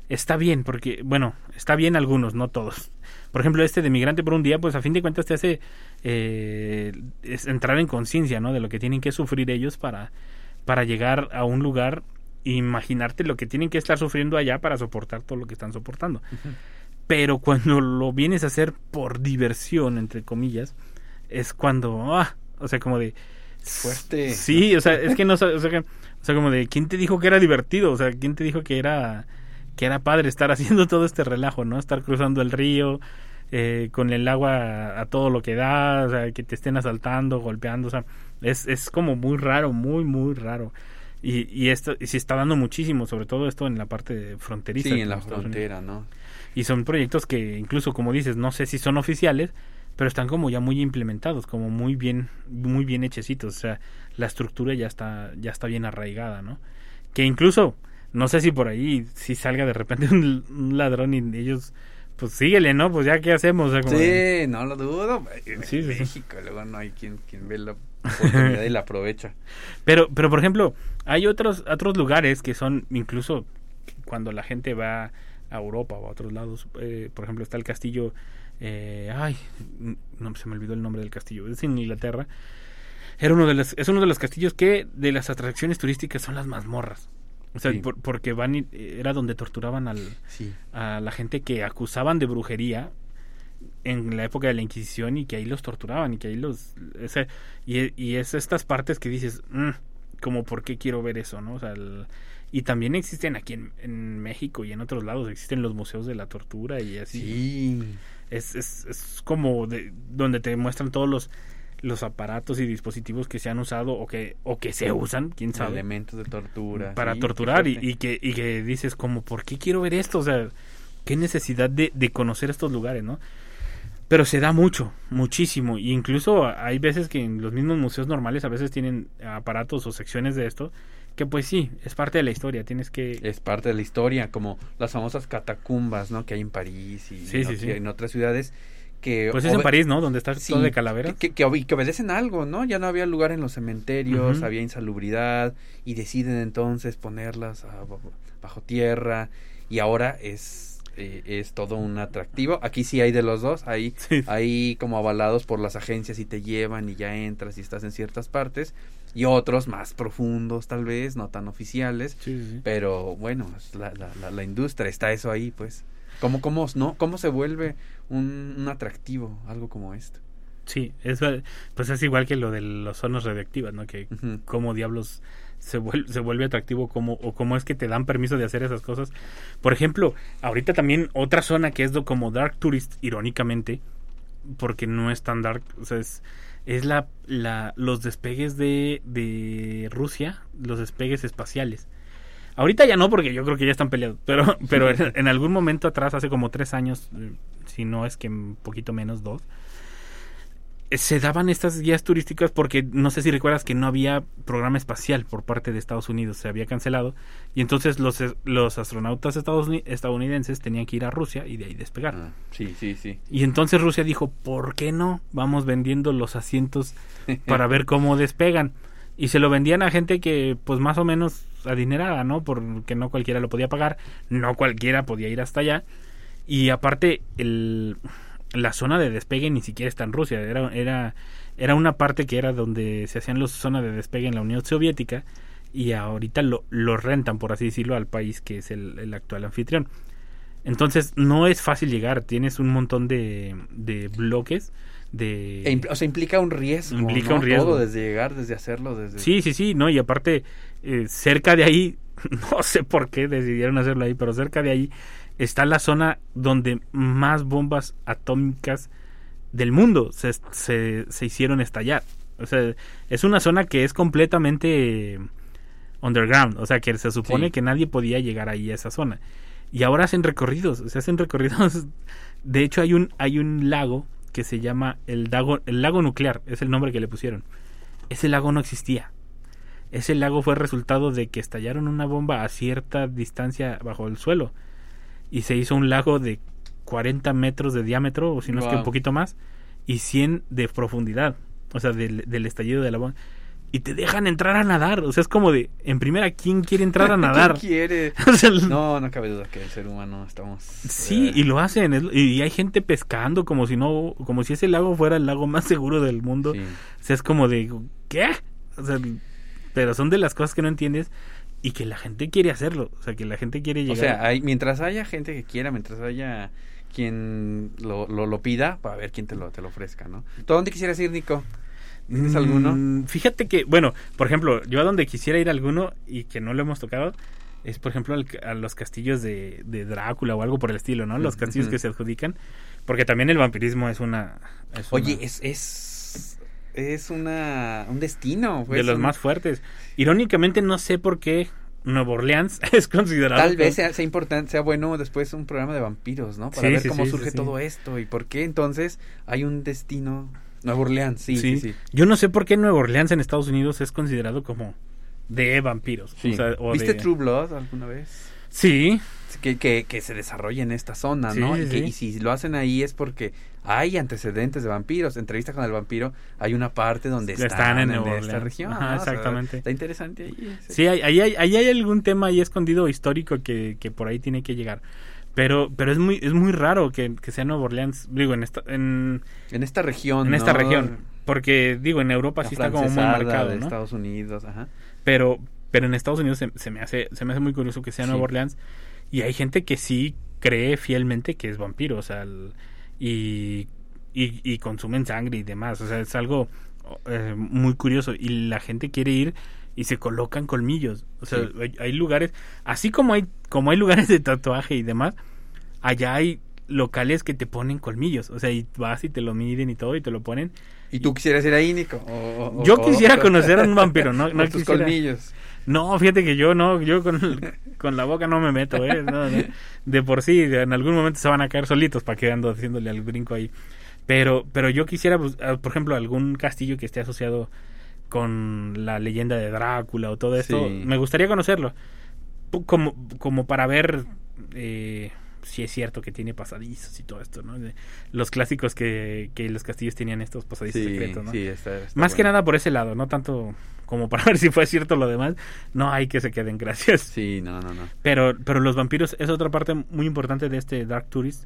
está bien, porque, bueno, está bien algunos, no todos. Por ejemplo, este de Migrante por un día, pues a fin de cuentas te hace eh, entrar en conciencia, ¿no? De lo que tienen que sufrir ellos para, para llegar a un lugar imaginarte lo que tienen que estar sufriendo allá para soportar todo lo que están soportando. Pero cuando lo vienes a hacer por diversión, entre comillas, es cuando, ah, o sea, como de... Fuerte. Sí, o sea, es que no, o sea, que- o sea, como de, ¿quién te dijo que era divertido? O sea, ¿quién te dijo que era, que era padre estar haciendo todo este relajo, ¿no? Estar cruzando el río, eh, con el agua a, a todo lo que da, o sea, que te estén asaltando, golpeando, o sea, es, es como muy raro, muy, muy raro. Y, y esto y se está dando muchísimo, sobre todo esto en la parte fronteriza. Sí, en la frontera, ¿no? Y son proyectos que incluso, como dices, no sé si son oficiales, pero están como ya muy implementados, como muy bien, muy bien hechecitos. O sea, la estructura ya está, ya está bien arraigada, ¿no? Que incluso, no sé si por ahí, si salga de repente un, un ladrón y ellos, pues síguele, ¿no? Pues ya qué hacemos. O sea, como de- Sí, no lo dudo. En Sí, sí, sí. México luego no hay quien, quien ve la oportunidad y la aprovecha. Pero, pero por ejemplo, hay otros, otros lugares que son incluso cuando la gente va a Europa o a otros lados. eh, por ejemplo, está el castillo. eh, ay, no se me olvidó el nombre del castillo. Es en Inglaterra. Era uno de los, es uno de los castillos que de las atracciones turísticas son las mazmorras. O sea, Sí. por- porque van y- era donde torturaban al, Sí. a la gente que acusaban de brujería en la época de la Inquisición y que ahí los torturaban y que ahí los... ese- y, y es estas partes que dices, "Mm, como por qué quiero ver eso, ¿no? O sea, el- y también existen aquí en, en México y en otros lados, existen los museos de la tortura y así. Sí. Es, es, es como de, donde te muestran todos los los aparatos y dispositivos que se han usado o que o que se usan, quién sabe Elementos de tortura. para sí, torturar y, y que, y que dices como, ¿por qué quiero ver esto? O sea, qué necesidad de, de conocer estos lugares, ¿no? Pero se da mucho, muchísimo. Y incluso hay veces que en los mismos museos normales a veces tienen aparatos o secciones de esto, que pues sí, es parte de la historia, tienes que... Es parte de la historia, como las famosas catacumbas, ¿no? Que hay en París y Sí, en, sí, ot- sí. en otras ciudades que... Pues es en París, ¿no? Donde está todo de calaveras. Que, que, obe- que obedecen algo, ¿no? Ya no había lugar en los cementerios, había insalubridad y deciden entonces ponerlas a- bajo tierra y ahora es eh, es todo un atractivo. Aquí sí hay de los dos, hay, Sí. hay como avalados por las agencias y te llevan y ya entras y estás en ciertas partes. Y otros más profundos tal vez, no tan oficiales. Sí, sí, sí. Pero bueno, la, la, la, la industria, está eso ahí, pues. ¿Cómo, cómo, no? ¿Cómo se vuelve un, un atractivo algo como esto? Sí, es, pues es igual que lo de las zonas radioactivas, ¿no? Que cómo diablos se vuelve, se vuelve atractivo cómo, o cómo es que te dan permiso de hacer esas cosas. Por ejemplo, ahorita también otra zona que es como Dark Tourist, irónicamente, porque no es tan dark, o sea, es, es la, la, los despegues de, de Rusia, los despegues espaciales. Ahorita ya no, porque yo creo que ya están peleados, pero, pero en, en algún momento atrás, hace como tres años, eh, si no es que un poquito menos, dos, se daban estas guías turísticas porque no sé si recuerdas que no había programa espacial por parte de Estados Unidos, se había cancelado y entonces los, los astronautas estadouni- estadounidenses tenían que ir a Rusia y de ahí despegar. Ah, sí, sí, sí. Y entonces Rusia dijo, ¿por qué no? Vamos vendiendo los asientos para ver cómo despegan. Y se lo vendían a gente que, pues más o menos adinerada, ¿no? Porque no cualquiera lo podía pagar, no cualquiera podía ir hasta allá. Y aparte, el, la zona de despegue ni siquiera está en Rusia, era, era, era una parte que era donde se hacían las zonas de despegue en la Unión Soviética y ahorita lo, lo rentan, por así decirlo, al país que es el, el actual anfitrión. Entonces no es fácil llegar, tienes un montón de, de bloques de... E impl- o sea, implica un riesgo. Implica ¿no? un riesgo. Todo, desde llegar, desde hacerlo, desde... Sí, sí, sí, no, y aparte, eh, cerca de ahí, no sé por qué decidieron hacerlo ahí, pero cerca de ahí está la zona donde más bombas atómicas del mundo se, se, se hicieron estallar. O sea, es una zona que es completamente underground, o sea, que se supone Sí. que nadie podía llegar ahí a esa zona. Y ahora hacen recorridos, se hacen recorridos. De hecho, hay un, hay un lago que se llama el lago, el lago nuclear, es el nombre que le pusieron. Ese lago no existía. Ese lago fue resultado de que estallaron una bomba a cierta distancia bajo el suelo y se hizo un lago de 40 metros de diámetro, o si no es que un poquito más, y 100 de profundidad, o sea, del, del estallido de la bomba. Y te dejan entrar a nadar, o sea, es como de, en primera, ¿quién quiere entrar a nadar? ¿Quién quiere? O sea, el- No, no cabe duda que el ser humano estamos... Sí, eh, y lo hacen, es- y hay gente pescando como si no, como si ese lago fuera el lago más seguro del mundo. sí. O sea, es como de, ¿qué? O sea, pero son de las cosas que no entiendes y que la gente quiere hacerlo. O sea, que la gente quiere O llegar. sea, hay, mientras haya gente que quiera, mientras haya quien lo, lo, lo pida, para ver quién te lo, te lo ofrezca, ¿no? ¿Tú a dónde quisieras ir, Nico? ¿Tienes alguno? Mm, Fíjate que, bueno, por ejemplo, yo a donde quisiera ir alguno y que no lo hemos tocado es, por ejemplo, al- a los castillos de, de Drácula o algo por el estilo, ¿no? Los castillos que se adjudican. Porque también el vampirismo es una. es Oye, una- es, es, es una, un destino. pues, de los más fuertes. Irónicamente, no sé por qué Nueva Orleans es considerado. Tal vez sea, sea importante, sea bueno después un programa de vampiros, ¿no? Para Sí, ver sí, cómo sí, surge todo esto y por qué entonces hay un destino. Nueva Orleans, sí, sí, sí. Yo no sé por qué Nueva Orleans en Estados Unidos es considerado como de vampiros. o sea, o ¿Viste de- True Blood alguna vez? Sí, Que, que, que se desarrolla en esta zona, Sí, ¿no? sí, y, que, sí. y si lo hacen ahí es porque hay antecedentes de vampiros. Entrevista con el vampiro, hay una parte donde Están están, en esta región. Ajá, ¿no? O sea, exactamente. está interesante ahí. sí, hay- ahí hay, ahí hay algún tema ahí escondido histórico que, que por ahí tiene que llegar. Pero, pero es muy, es muy raro que, que sea Nueva Orleans, digo, en esta, en, En esta región. en esta región. Porque, digo, en Europa sí está como muy marcado, de ¿no? Estados Unidos, ajá. pero pero en Estados Unidos se, se me hace se me hace muy curioso que sea Sí. Nueva Orleans y hay gente que sí cree fielmente que es vampiro o sea el- y, y y consumen sangre y demás o sea es algo eh, muy curioso y la gente quiere ir y se colocan colmillos o sea Sí. hay, hay lugares así como hay como hay lugares de tatuaje y demás allá hay locales que te ponen colmillos o sea y vas y te lo miden y todo y te lo ponen ¿Y tú quisieras ir ahí, Nico? O- o- yo o- quisiera conocer a un vampiro no, no tus quisiera- colmillos. No, fíjate que yo no, yo con, con la boca no me meto, ¿eh? No, no. De por sí, en algún momento se van a caer solitos para que ando haciéndole al brinco ahí. Pero, pero yo quisiera, pues, por ejemplo, algún castillo que esté asociado con la leyenda de Drácula o todo esto. Sí. Me gustaría conocerlo. Como, como para ver, eh, sí es cierto que tiene pasadizos y todo esto, ¿no? Los clásicos que, que los castillos tenían estos pasadizos Sí, secretos, ¿no? sí, está- está Más que nada por ese lado, no tanto como para ver si fue cierto lo demás. No hay que se queden, gracias. Sí, no, no, no. Pero, pero los vampiros es otra parte muy importante de este Dark Tourist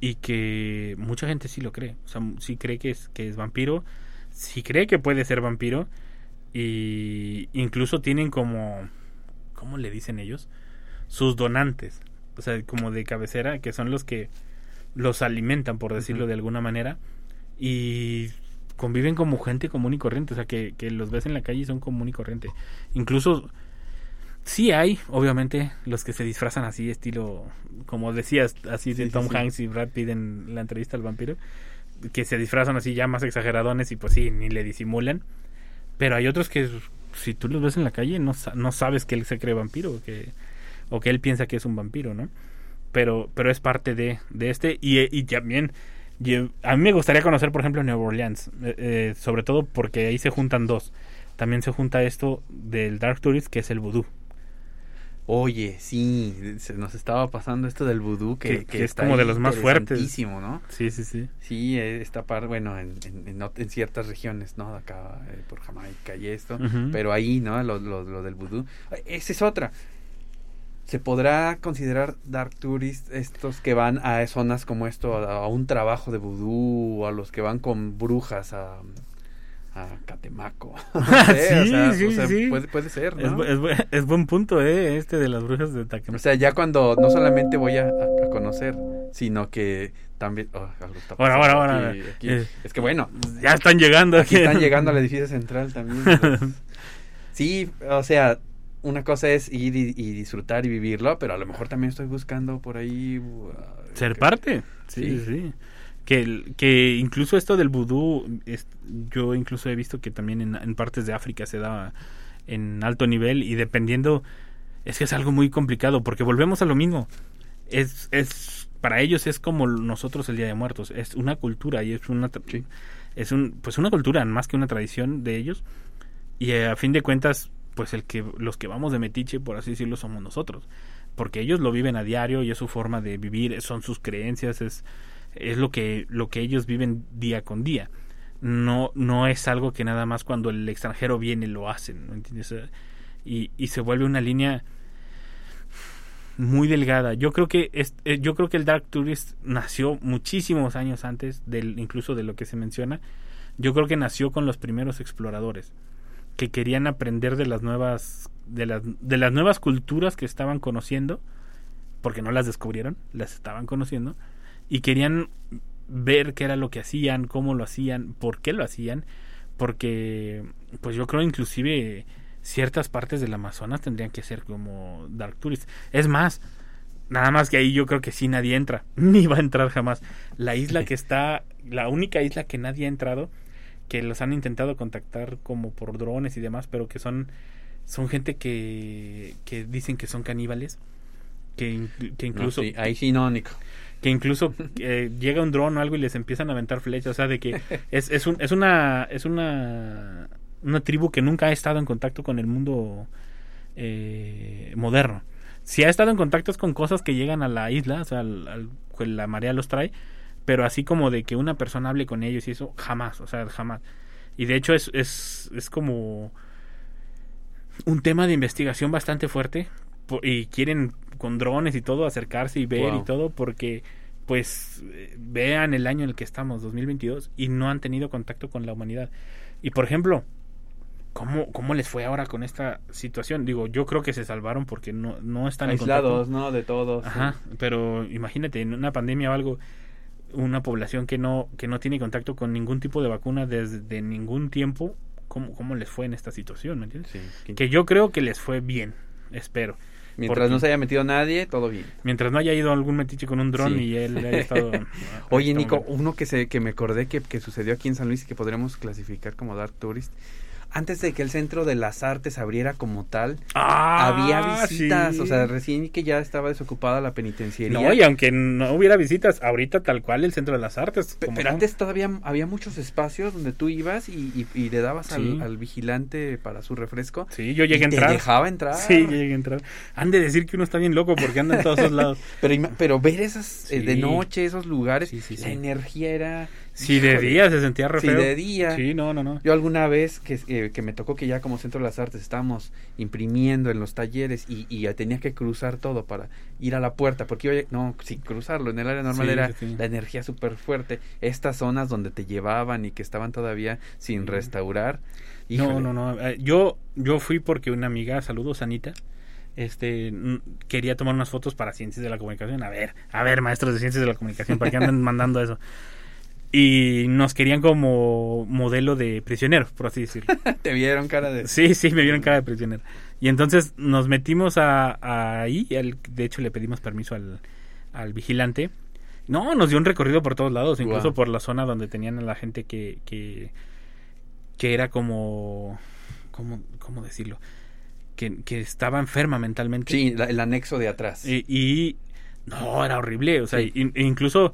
y que mucha gente sí lo cree. O sea, sí cree que es, que es vampiro, sí cree que puede ser vampiro y incluso tienen como, ¿cómo le dicen ellos? Sus donantes, o sea, como de cabecera, que son los que los alimentan, por decirlo de alguna manera, y conviven como gente común y corriente, o sea, que, que los ves en la calle y son común y corriente. Incluso Sí hay, obviamente, los que se disfrazan así, estilo, como decías, así de Sí, Tom sí. Hanks y Brad Pitt en la entrevista al vampiro, que se disfrazan así ya más exageradones y pues sí, ni le disimulan. Pero hay otros que si tú los ves en la calle no, no sabes que él se cree vampiro que, o que él piensa que es un vampiro, ¿no? Pero, pero es parte de, de este y, y también... yo- a mí me gustaría conocer, por ejemplo, Nueva Orleans, eh, eh, sobre todo porque ahí se juntan dos. También se junta esto del Dark Tourist, que es el vudú. Oye, sí, se nos estaba pasando esto del vudú que, Que- que que es está como de los más fuertes. ¿no? Sí, sí, sí. Sí, eh, esta parte, bueno, en, en, ciertas regiones, ¿no? Acá, eh, por Jamaica y esto, pero ahí, ¿no? Lo, lo, lo del vudú. Eh, Esa es otra. ¿Se podrá considerar dark tourist estos que van a zonas como esto, a, a un trabajo de vudú, o a los que van con brujas a, a Catemaco? No sé, o Sí, sea, sí, o sea, sí. Puede, puede ser, ¿no? es, bu- es buen punto, ¿eh? Este de las brujas de O Taquem. sea, ya cuando no solamente voy a, conocer, sino que también... oh, Ahora, ahora, ahora. aquí, aquí. Eh, Es que bueno, ya están llegando aquí están llegando al edificio central también. entonces. sí, o sea, una cosa es ir y, y disfrutar y vivirlo, pero a lo mejor también estoy buscando por ahí... uh, Ser que- parte. Sí, Sí. sí. Que, que incluso esto del vudú, es- yo incluso he visto que también en, en partes de África se da en alto nivel y dependiendo, es que es algo muy complicado porque volvemos a lo mismo. Es, es para ellos es como nosotros el Día de Muertos, es una cultura y es una Sí. es un pues una cultura más que una tradición de ellos y eh, a fin de cuentas pues el que los que vamos de metiche por así decirlo somos nosotros. Porque ellos lo viven a diario y es su forma de vivir son sus creencias es es lo que lo que ellos viven día con día. No no es algo que nada más cuando el extranjero viene lo hacen ¿no entiendes y, y se vuelve una línea muy delgada. Yo creo que es, eh, yo creo que el dark tourist nació muchísimos años antes del incluso de lo que se menciona. Yo creo que nació con los primeros exploradores que querían aprender de las nuevas de las de las nuevas culturas que estaban conociendo porque no las descubrieron las estaban conociendo y querían ver qué era lo que hacían cómo lo hacían por qué lo hacían porque pues yo creo inclusive ciertas partes del Amazonas tendrían que ser como dark tourist. Es más nada más que ahí yo creo que sí nadie entra ni va a entrar jamás. La isla que está la única isla que nadie ha entrado que los han intentado contactar como por drones y demás, pero que son son gente que, que dicen que son caníbales, que, que No, incluso sí, ahí sí no, Nico. que incluso eh, llega un dron o algo y les empiezan a aventar flechas, o sea, de que es, es, un, es una es una una tribu que nunca ha estado en contacto con el mundo eh, moderno. Si ha estado en contactos con cosas que llegan a la isla, o sea, al- al- la marea los trae, pero así como de que una persona hable con ellos y eso, jamás, o sea, jamás. Y de hecho es, es, es como un tema de investigación bastante fuerte y quieren con drones y todo acercarse y ver Wow. y todo porque pues eh, vean el año en el que estamos, 2022, y no han tenido contacto con la humanidad. Y por ejemplo, ¿cómo, cómo les fue ahora con esta situación? Digo, yo creo que se salvaron porque no, no están en. Aislados, ¿no? De todos. Ajá, pero imagínate, en una pandemia o algo, una población que no, que no tiene contacto con ningún tipo de vacuna desde ningún tiempo, ¿cómo, cómo les fue en esta situación? ¿Me entiendes? Sí, que- yo creo que les fue bien, espero. Mientras porque- no se haya metido nadie, todo bien. Mientras no haya ido algún metiche con un dron Sí. y él haya estado... Oye, Nico, uno que se que me acordé que, que sucedió aquí en San Luis y que podríamos clasificar como Dark Tourist. Antes de que el Centro de las Artes abriera como tal, Ah, había visitas, sí. o sea, recién que ya estaba desocupada la penitenciaría. No, y aunque no hubiera visitas, ahorita tal cual el Centro de las Artes. Pero antes todavía había muchos espacios donde tú ibas y, y- y le dabas Sí. al, al vigilante para su refresco. Sí, yo llegué y a entrar. Te dejaba entrar. Sí, yo llegué a entrar. Han de decir que uno está bien loco porque anda en todos lados. Pero, pero ver esas eh, de noche, esos lugares, la energía era... Si de día se sentía re Sí, feo. de día. Sí, no, no, no. Yo alguna vez que, eh, que me tocó que ya como Centro de las Artes estábamos imprimiendo en los talleres y, tenía que cruzar todo para ir a la puerta, porque iba, no, sin cruzarlo, en el área normal Sí, era sí, sí. la energía súper fuerte. Estas zonas donde te llevaban y que estaban todavía sin restaurar. No, híjole. no, no. eh, Yo, yo fui porque una amiga, saludos Anita, este, n- quería tomar unas fotos para Ciencias de la Comunicación. A ver, a ver, maestros de Ciencias de la Comunicación, ¿para qué andan mandando eso? Y nos querían como modelo de prisionero, por así decirlo. Te vieron cara de... Sí, sí, me vieron cara de prisionero. Y entonces nos metimos a, a ahí, al- de hecho le pedimos permiso al, al vigilante. No, nos dio un recorrido por todos lados, incluso por la zona donde tenían a la gente que, que, que era como, ¿cómo, cómo decirlo? Que, que estaba enferma mentalmente. Sí, la- el anexo de atrás. Y, y- no, era horrible. O sea, Sí. in- incluso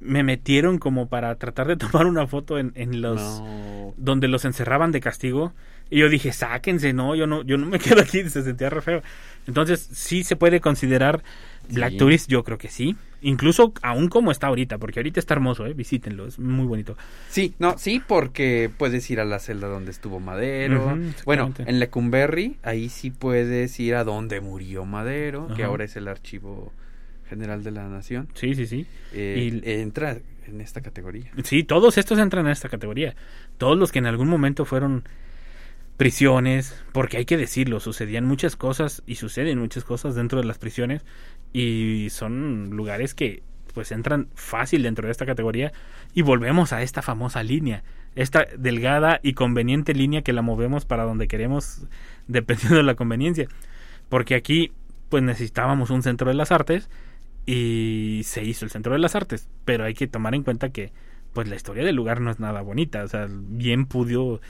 me metieron como para tratar de tomar una foto en, en los No. donde los encerraban de castigo. Y yo dije, sáquense, no, yo no, yo no me quedo aquí, se sentía re feo. Entonces, sí se puede considerar Black Sí. Tourist, yo creo que sí. Incluso aún como está ahorita, porque ahorita está hermoso, eh, visítenlo, es muy bonito. Sí, no, sí, porque puedes ir a la celda donde estuvo Madero. Bueno, en Lecumberri, ahí sí puedes ir a donde murió Madero, que ahora es el Archivo General de la Nación. Sí, sí, sí. Eh, Y- entra en esta categoría. Sí, todos estos entran en esta categoría. Todos los que en algún momento fueron prisiones, porque hay que decirlo, sucedían muchas cosas y suceden muchas cosas dentro de las prisiones y son lugares que pues entran fácil dentro de esta categoría y volvemos a esta famosa línea, esta delgada y conveniente línea que la movemos para donde queremos dependiendo de la conveniencia, porque aquí pues necesitábamos un centro de las artes y se hizo el centro de las artes, pero hay que tomar en cuenta que pues la historia del lugar no es nada bonita, o sea, bien pudo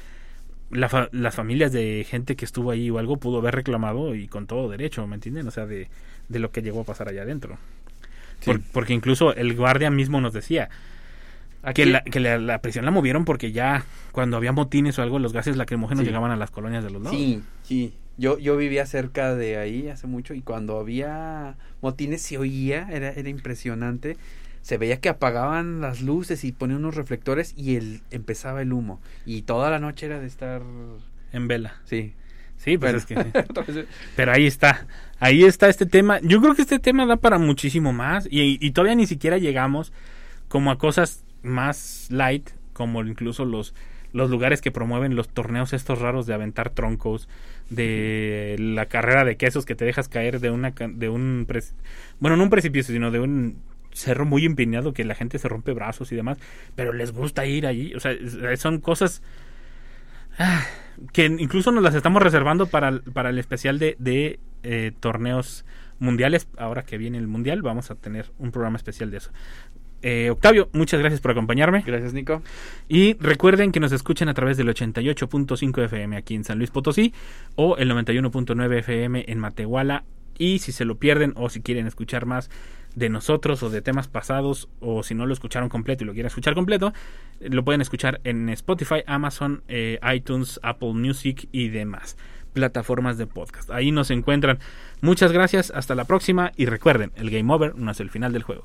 la fa- las familias de gente que estuvo ahí o algo pudo haber reclamado y con todo derecho, ¿me entienden? O sea, de, de lo que llegó a pasar allá adentro. Sí. Por- porque incluso el guardia mismo nos decía Aquí- que, la, que la, la prisión la movieron porque ya cuando había motines o algo, los gases lacrimógenos Sí. llegaban a las colonias de los lados. Sí, sí. Yo, yo vivía cerca de ahí hace mucho y cuando había motines se oía, era, era impresionante. Se veía que apagaban las luces y ponían unos reflectores y el, empezaba el humo. Y toda la noche era de estar... En vela. Sí. Sí, pues Pero- es que... Pero ahí está, ahí está este tema. Yo creo que este tema da para muchísimo más y, y todavía ni siquiera llegamos como a cosas más light, como incluso los, los lugares que promueven los torneos estos raros de aventar troncos, de la carrera de quesos que te dejas caer de una de un bueno no un precipicio sino de un cerro muy empinado que la gente se rompe brazos y demás, pero les gusta ir allí, o sea, es- son cosas ah, que incluso nos las estamos reservando para, para el especial de, de eh, torneos mundiales. Ahora que viene el mundial, vamos a tener un programa especial de eso. Eh, Octavio, muchas gracias por acompañarme. Gracias, Nico. Y recuerden que nos escuchan a través del 88.5 FM aquí en San Luis Potosí o el 91.9 FM en Matehuala. Y si se lo pierden o si quieren escuchar más de nosotros o de temas pasados o si no lo escucharon completo y lo quieren escuchar completo, lo pueden escuchar en Spotify, Amazon, eh, iTunes, Apple Music y demás plataformas de podcast. Ahí nos encuentran. Muchas gracias, hasta la próxima y recuerden, el game over no es el final del juego.